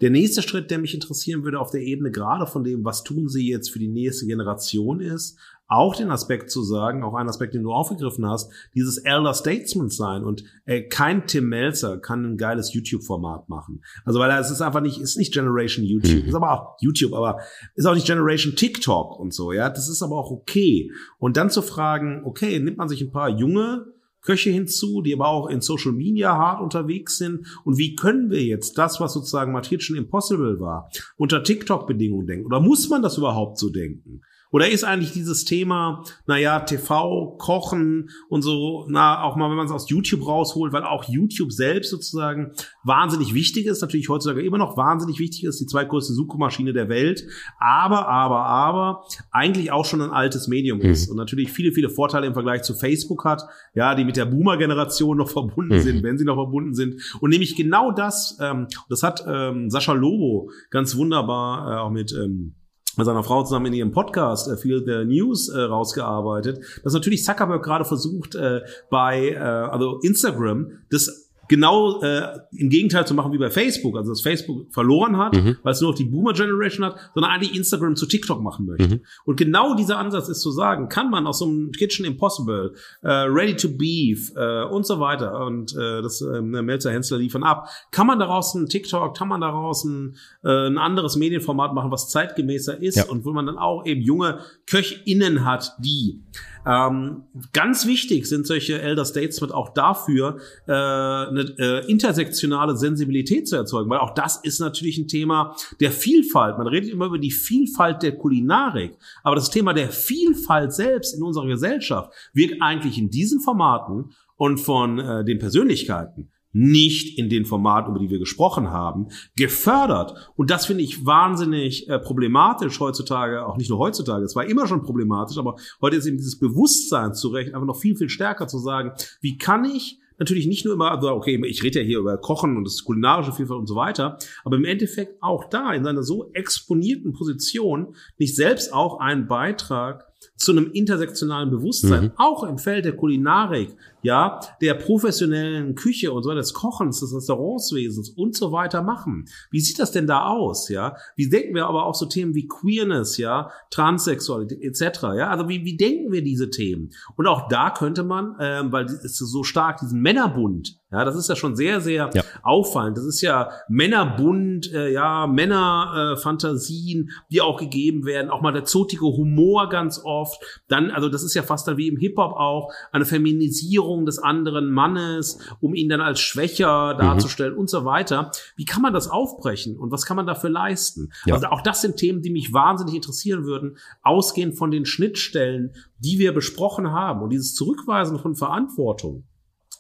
Der nächste Schritt, der mich interessieren würde auf der Ebene gerade von dem, was tun Sie jetzt für die nächste Generation ist, auch den Aspekt zu sagen, auch ein Aspekt, den du aufgegriffen hast, dieses Elder Statesman sein und äh, kein Tim Melzer kann ein geiles YouTube-Format machen. Also weil es ist einfach nicht, ist nicht Generation YouTube, mhm. ist aber auch YouTube, aber ist auch nicht Generation TikTok und so, ja, das ist aber auch okay. Und dann zu fragen, okay, nimmt man sich ein paar junge Köche hinzu, die aber auch in Social Media hart unterwegs sind. Und wie können wir jetzt das, was sozusagen mal Kitchen Impossible war, unter TikTok-Bedingungen denken? Oder muss man das überhaupt so denken? Oder ist eigentlich dieses Thema, naja, TV, Kochen und so, na, auch mal, wenn man es aus YouTube rausholt, weil auch YouTube selbst sozusagen wahnsinnig wichtig ist, natürlich heutzutage immer noch wahnsinnig wichtig ist, die zweitgrößte Suchmaschine der Welt, aber, aber, aber eigentlich auch schon ein altes Medium mhm. ist und natürlich viele, viele Vorteile im Vergleich zu Facebook hat, ja, die mit der Boomer-Generation noch verbunden mhm. sind, wenn sie noch verbunden sind. Und nämlich genau das, ähm, das hat ähm, Sascha Lobo ganz wunderbar äh, auch mit ähm, mit seiner Frau zusammen in ihrem Podcast äh, Feel the News äh, rausgearbeitet, dass natürlich Zuckerberg gerade versucht, äh, bei äh, also Instagram das genau äh, im Gegenteil zu machen wie bei Facebook, also dass Facebook verloren hat, mhm. weil es nur noch die Boomer Generation hat, sondern eigentlich Instagram zu TikTok machen möchte. Mhm. Und genau dieser Ansatz ist zu sagen, kann man aus so einem Kitchen Impossible, äh, Ready to Beef äh, und so weiter und äh, das äh, Melzer Hensler liefern ab, kann man daraus ein TikTok, kann man daraus ein, äh, ein anderes Medienformat machen, was zeitgemäßer ist ja. und wo man dann auch eben junge KöchInnen hat, die ähm, ganz wichtig sind solche Elder Statesmen auch dafür, äh, eine äh, intersektionale Sensibilität zu erzeugen, weil auch das ist natürlich ein Thema der Vielfalt. Man redet immer über die Vielfalt der Kulinarik, aber das Thema der Vielfalt selbst in unserer Gesellschaft wird eigentlich in diesen Formaten und von äh, den Persönlichkeiten nicht in den Formaten, über die wir gesprochen haben, gefördert. Und das finde ich wahnsinnig äh, problematisch heutzutage, auch nicht nur heutzutage, es war immer schon problematisch, aber heute ist eben dieses Bewusstsein zu Recht einfach noch viel, viel stärker zu sagen, wie kann ich natürlich nicht nur immer, also okay, ich rede ja hier über Kochen und das kulinarische Vielfalt und so weiter, aber im Endeffekt auch da in seiner so exponierten Position nicht selbst auch einen Beitrag zu einem intersektionalen Bewusstsein, mhm. auch im Feld der Kulinarik, ja, der professionellen Küche und so des Kochens, des Restaurantswesens und so weiter machen. Wie sieht das denn da aus, ja? Wie denken wir aber auch so Themen wie Queerness, ja, Transsexualität etc., ja? Also wie, wie denken wir diese Themen? Und auch da könnte man, ähm, weil es so stark diesen Männerbund ja, das ist ja schon sehr, sehr ja. auffallend. Das ist ja Männerbund, äh, ja, Männerfantasien, äh, die auch gegeben werden. Auch mal der zotige Humor ganz oft. Dann, also das ist ja fast dann wie im Hip-Hop auch eine Feminisierung des anderen Mannes, um ihn dann als schwächer mhm. darzustellen und so weiter. Wie kann man das aufbrechen und was kann man dafür leisten? Ja. Also auch das sind Themen, die mich wahnsinnig interessieren würden, ausgehend von den Schnittstellen, die wir besprochen haben und dieses Zurückweisen von Verantwortung.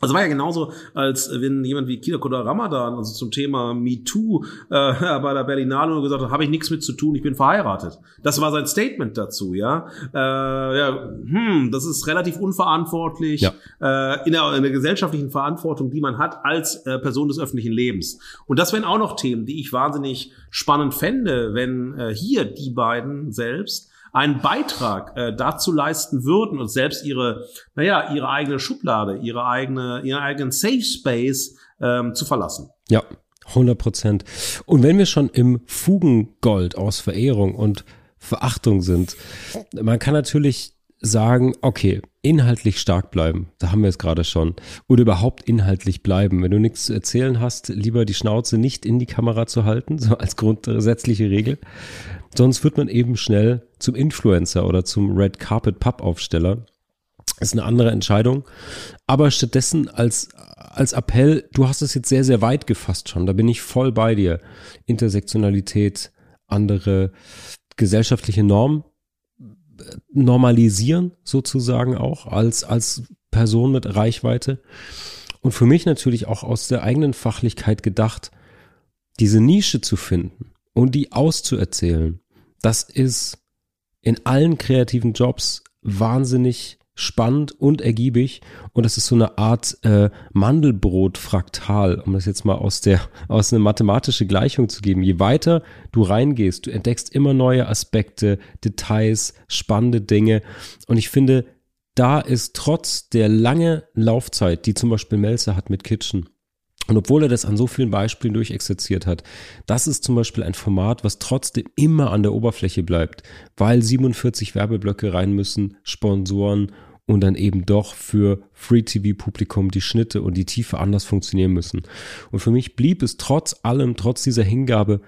Also war ja genauso, als wenn jemand wie Kida Koda Ramadan also zum Thema MeToo äh, bei der Berlinale nur gesagt hat, habe ich nichts mit zu tun, ich bin verheiratet. Das war sein Statement dazu, ja. Äh, ja hm, das ist relativ unverantwortlich ja. äh, in, der, in der gesellschaftlichen Verantwortung, die man hat als äh, Person des öffentlichen Lebens. Und das wären auch noch Themen, die ich wahnsinnig spannend fände, wenn äh, hier die beiden selbst einen Beitrag äh, dazu leisten würden und selbst ihre, naja, ihre eigene Schublade, ihre eigene, ihren eigenen Safe Space ähm, zu verlassen. Ja, 100 Prozent. Und wenn wir schon im Fugengold aus Verehrung und Verachtung sind, man kann natürlich sagen, okay, inhaltlich stark bleiben, da haben wir es gerade schon, oder überhaupt inhaltlich bleiben. Wenn du nichts zu erzählen hast, lieber die Schnauze nicht in die Kamera zu halten, so als grundsätzliche Regel. Sonst wird man eben schnell zum Influencer oder zum Red Carpet Pub Aufsteller. Ist eine andere Entscheidung. Aber stattdessen als, als Appell, du hast es jetzt sehr, sehr weit gefasst schon. Da bin ich voll bei dir. Intersektionalität, andere gesellschaftliche Normen normalisieren sozusagen auch als, als Person mit Reichweite. Und für mich natürlich auch aus der eigenen Fachlichkeit gedacht, diese Nische zu finden und die auszuerzählen das ist in allen kreativen Jobs wahnsinnig spannend und ergiebig und das ist so eine Art äh, Mandelbrot-Fraktal, um das jetzt mal aus der aus einer mathematische Gleichung zu geben. Je weiter du reingehst, du entdeckst immer neue Aspekte, Details, spannende Dinge und ich finde, da ist trotz der lange Laufzeit, die zum Beispiel Melzer hat mit Kitchen, und obwohl er das an so vielen Beispielen durchexerziert hat, das ist zum Beispiel ein Format, was trotzdem immer an der Oberfläche bleibt, weil 47 Werbeblöcke rein müssen, Sponsoren und dann eben doch für Free-TV-Publikum die Schnitte und die Tiefe anders funktionieren müssen. Und für mich blieb es trotz allem, trotz dieser Hingabe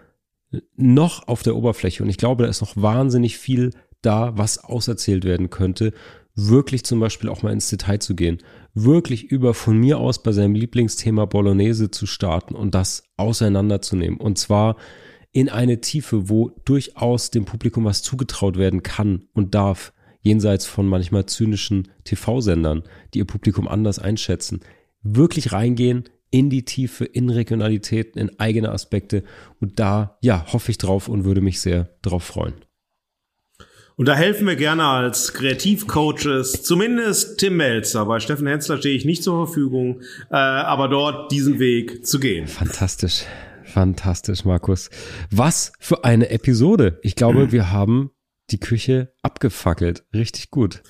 noch auf der Oberfläche. Und ich glaube, da ist noch wahnsinnig viel da, was auserzählt werden könnte, wirklich zum Beispiel auch mal ins Detail zu gehen wirklich über von mir aus bei seinem Lieblingsthema Bolognese zu starten und das auseinanderzunehmen. Und zwar in eine Tiefe, wo durchaus dem Publikum was zugetraut werden kann und darf, jenseits von manchmal zynischen TV-Sendern, die ihr Publikum anders einschätzen. Wirklich reingehen in die Tiefe, in Regionalitäten, in eigene Aspekte. Und da, ja, hoffe ich drauf und würde mich sehr drauf freuen. Und da helfen wir gerne als Kreativcoaches, zumindest Tim Melzer. Bei Steffen Hensler stehe ich nicht zur Verfügung, äh, aber dort diesen Weg zu gehen. Fantastisch. Fantastisch, Markus. Was für eine Episode. Ich glaube, wir haben die Küche abgefackelt. Richtig gut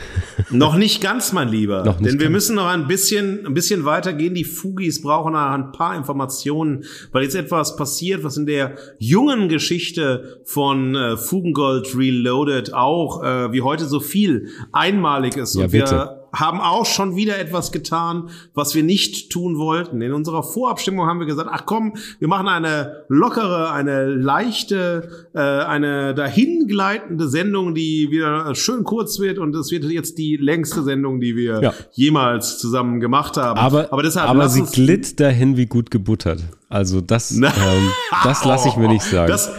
noch nicht ganz, mein Lieber. Noch nicht Denn wir müssen noch ein bisschen, ein bisschen weitergehen. Die Fugis brauchen noch ein paar Informationen, weil jetzt etwas passiert, was in der jungen Geschichte von äh, Fugengold Reloaded auch, äh, wie heute so viel, einmalig ist. Ja, bitte. Haben auch schon wieder etwas getan, was wir nicht tun wollten. In unserer Vorabstimmung haben wir gesagt, ach komm, wir machen eine lockere, eine leichte, äh, eine dahingleitende Sendung, die wieder schön kurz wird und es wird jetzt die längste Sendung, die wir ja. jemals zusammen gemacht haben. Aber, aber, deshalb aber sie glitt dahin wie gut gebuttert. Also das, ähm, das lasse ich mir nicht sagen. Das,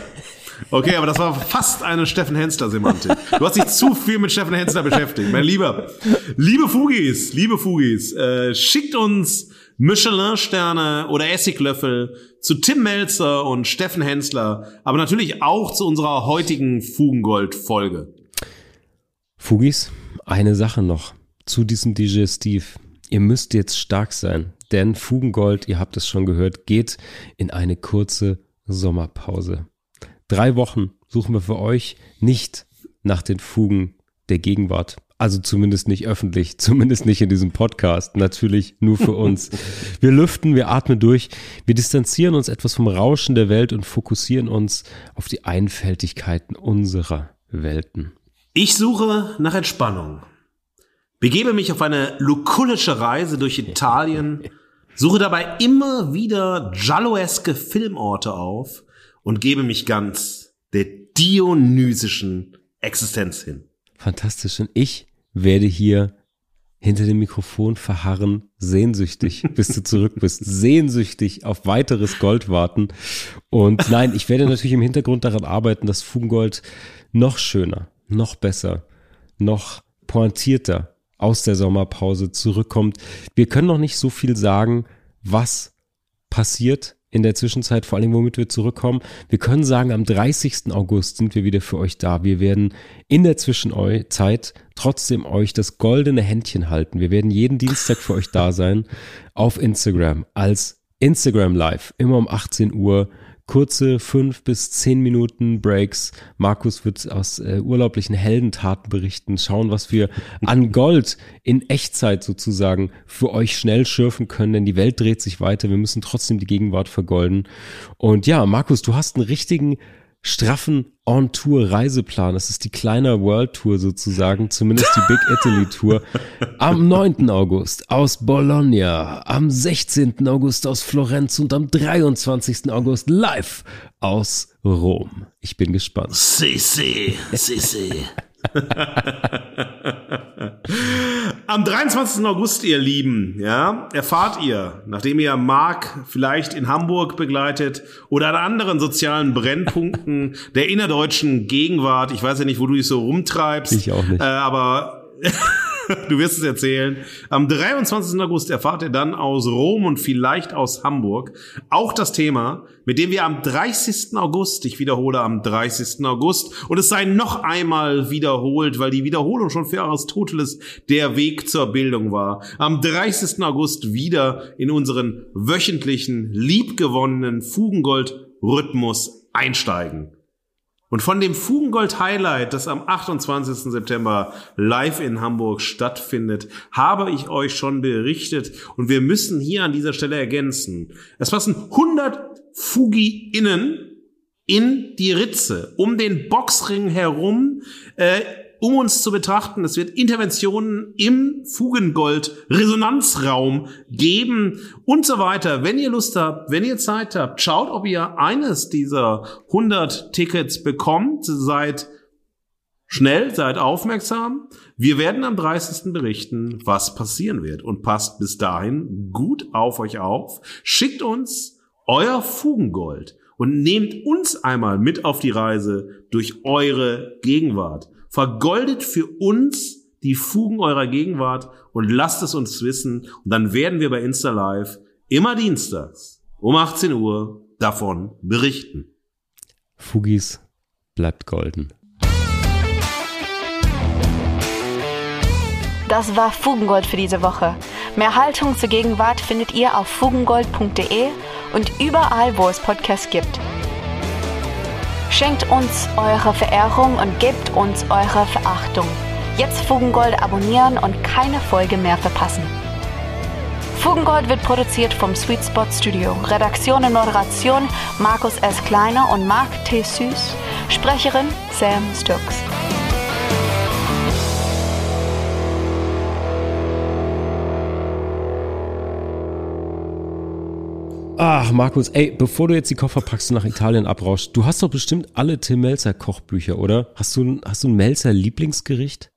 Okay, aber das war fast eine Steffen Hensler-Semantik. Du hast dich zu viel mit Steffen Hensler beschäftigt. Mein Lieber, liebe Fugis, liebe Fugis, äh, schickt uns Michelin-Sterne oder Essiglöffel, zu Tim Melzer und Steffen Hensler, aber natürlich auch zu unserer heutigen Fugengold-Folge. Fugis, eine Sache noch zu diesem Digestiv. Ihr müsst jetzt stark sein, denn Fugengold, ihr habt es schon gehört, geht in eine kurze Sommerpause. Drei Wochen suchen wir für euch nicht nach den Fugen der Gegenwart. Also zumindest nicht öffentlich, zumindest nicht in diesem Podcast, natürlich nur für uns. Wir lüften, wir atmen durch, wir distanzieren uns etwas vom Rauschen der Welt und fokussieren uns auf die Einfältigkeiten unserer Welten. Ich suche nach Entspannung, begebe mich auf eine lukullische Reise durch Italien, suche dabei immer wieder Gialloeske Filmorte auf und gebe mich ganz der dionysischen Existenz hin. Fantastisch. Und ich werde hier hinter dem Mikrofon verharren, sehnsüchtig, bis du zurück bist, sehnsüchtig auf weiteres Gold warten. Und nein, ich werde natürlich im Hintergrund daran arbeiten, dass Fugengold noch schöner, noch besser, noch pointierter aus der Sommerpause zurückkommt. Wir können noch nicht so viel sagen, was passiert in der Zwischenzeit, vor allem womit wir zurückkommen. Wir können sagen, am 30. August sind wir wieder für euch da. Wir werden in der Zwischenzeit trotzdem euch das goldene Händchen halten. Wir werden jeden Dienstag für euch da sein auf Instagram als Instagram Live, immer um 18 Uhr kurze fünf bis zehn Minuten Breaks. Markus wird aus äh, urlaublichen Heldentaten berichten, schauen, was wir an Gold in Echtzeit sozusagen für euch schnell schürfen können, denn die Welt dreht sich weiter. Wir müssen trotzdem die Gegenwart vergolden. Und ja, Markus, du hast einen richtigen straffen On-Tour-Reiseplan. Das ist die kleine World Tour sozusagen, zumindest die Big Italy Tour. Am 9. August aus Bologna, am 16. August aus Florenz und am 23. August live aus Rom. Ich bin gespannt. Si, si, si, si. Am 23. August, ihr Lieben, ja, erfahrt ihr, nachdem ihr Mark vielleicht in Hamburg begleitet oder an anderen sozialen Brennpunkten der innerdeutschen Gegenwart, ich weiß ja nicht, wo du dich so rumtreibst, ich auch nicht. Äh, aber du wirst es erzählen. Am 23. August erfahrt ihr dann aus Rom und vielleicht aus Hamburg auch das Thema, mit dem wir am 30. August, ich wiederhole am 30. August, und es sei noch einmal wiederholt, weil die Wiederholung schon für Aristoteles der Weg zur Bildung war, am 30. August wieder in unseren wöchentlichen, liebgewonnenen Fugengold-Rhythmus einsteigen. Und von dem Fugengold Highlight, das am 28. September live in Hamburg stattfindet, habe ich euch schon berichtet und wir müssen hier an dieser Stelle ergänzen. Es passen 100 Fugi innen in die Ritze um den Boxring herum. Äh, um uns zu betrachten. Es wird Interventionen im Fugengold-Resonanzraum geben und so weiter. Wenn ihr Lust habt, wenn ihr Zeit habt, schaut, ob ihr eines dieser 100 Tickets bekommt. Seid schnell, seid aufmerksam. Wir werden am 30. berichten, was passieren wird und passt bis dahin gut auf euch auf. Schickt uns euer Fugengold und nehmt uns einmal mit auf die Reise durch eure Gegenwart. Vergoldet für uns die Fugen eurer Gegenwart und lasst es uns wissen. Und dann werden wir bei Insta Live immer dienstags um 18 Uhr davon berichten. Fugis bleibt golden. Das war Fugengold für diese Woche. Mehr Haltung zur Gegenwart findet ihr auf fugengold.de und überall, wo es Podcasts gibt. Schenkt uns eure Verehrung und gebt uns eure Verachtung. Jetzt Fugengold abonnieren und keine Folge mehr verpassen. Fugengold wird produziert vom Sweet Spot Studio. Redaktion und Moderation Markus S. Kleiner und Mark T. Süß. Sprecherin Sam Stokes. Ach, Markus, ey, bevor du jetzt die Koffer packst und nach Italien abrauschst, du hast doch bestimmt alle Tim Melzer Kochbücher, oder? Hast du, hast du ein Melzer Lieblingsgericht?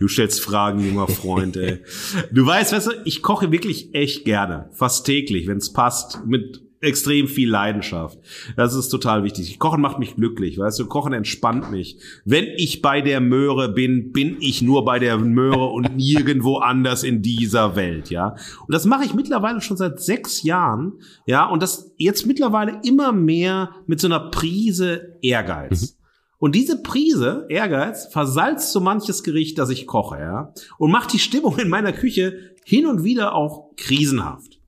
Du stellst Fragen, junger Freund, ey. Du weißt, weißt du, ich koche wirklich echt gerne. Fast täglich, wenn es passt. Mit extrem viel Leidenschaft. Das ist total wichtig. Kochen macht mich glücklich, weißt du, Kochen entspannt mich. Wenn ich bei der Möhre bin, bin ich nur bei der Möhre und nirgendwo anders in dieser Welt, ja. Und das mache ich mittlerweile schon seit sechs Jahren, ja, und das jetzt mittlerweile immer mehr mit so einer Prise Ehrgeiz. Mhm. Und diese Prise, Ehrgeiz, versalzt so manches Gericht, das ich koche, ja, und macht die Stimmung in meiner Küche hin und wieder auch krisenhaft.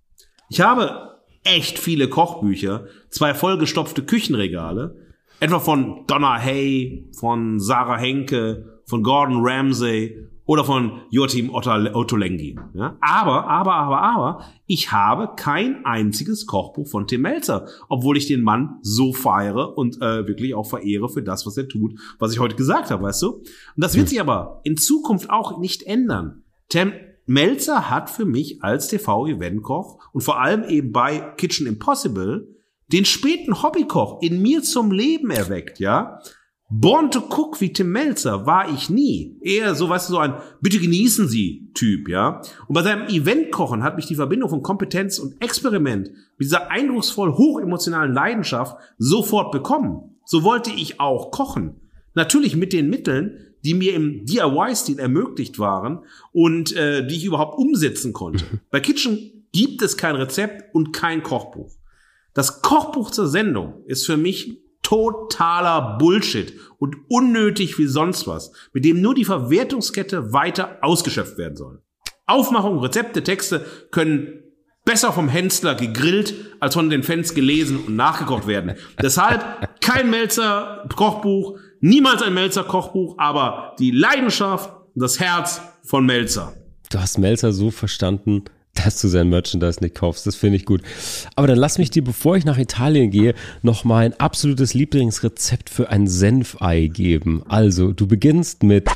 Ich habe echt viele Kochbücher, zwei vollgestopfte Küchenregale, etwa von Donna Hay, von Sarah Henke, von Gordon Ramsay oder von Joachim Ottolenghi. Ja? Aber, aber, aber, aber, ich habe kein einziges Kochbuch von Tim Melzer, obwohl ich den Mann so feiere und äh, wirklich auch verehre für das, was er tut, was ich heute gesagt habe, weißt du? Und das wird sich aber in Zukunft auch nicht ändern. Tim, Melzer hat für mich als TV-Eventkoch und vor allem eben bei Kitchen Impossible den späten Hobbykoch in mir zum Leben erweckt, ja. Born to cook wie Tim Melzer war ich nie. Eher so, weißt du, so ein bitte genießen Sie Typ, ja. Und bei seinem Eventkochen hat mich die Verbindung von Kompetenz und Experiment mit dieser eindrucksvoll hochemotionalen Leidenschaft sofort bekommen. So wollte ich auch kochen. Natürlich mit den Mitteln, die mir im DIY-Stil ermöglicht waren und äh, die ich überhaupt umsetzen konnte. Bei Kitchen gibt es kein Rezept und kein Kochbuch. Das Kochbuch zur Sendung ist für mich totaler Bullshit und unnötig wie sonst was, mit dem nur die Verwertungskette weiter ausgeschöpft werden soll. Aufmachung, Rezepte, Texte können besser vom Hensler gegrillt als von den Fans gelesen und nachgekocht werden. Deshalb kein Melzer Kochbuch, Niemals ein Melzer-Kochbuch, aber die Leidenschaft das Herz von Melzer. Du hast Melzer so verstanden, dass du sein Merchandise nicht kaufst. Das finde ich gut. Aber dann lass mich dir, bevor ich nach Italien gehe, noch mal ein absolutes Lieblingsrezept für ein Senfei geben. Also, du beginnst mit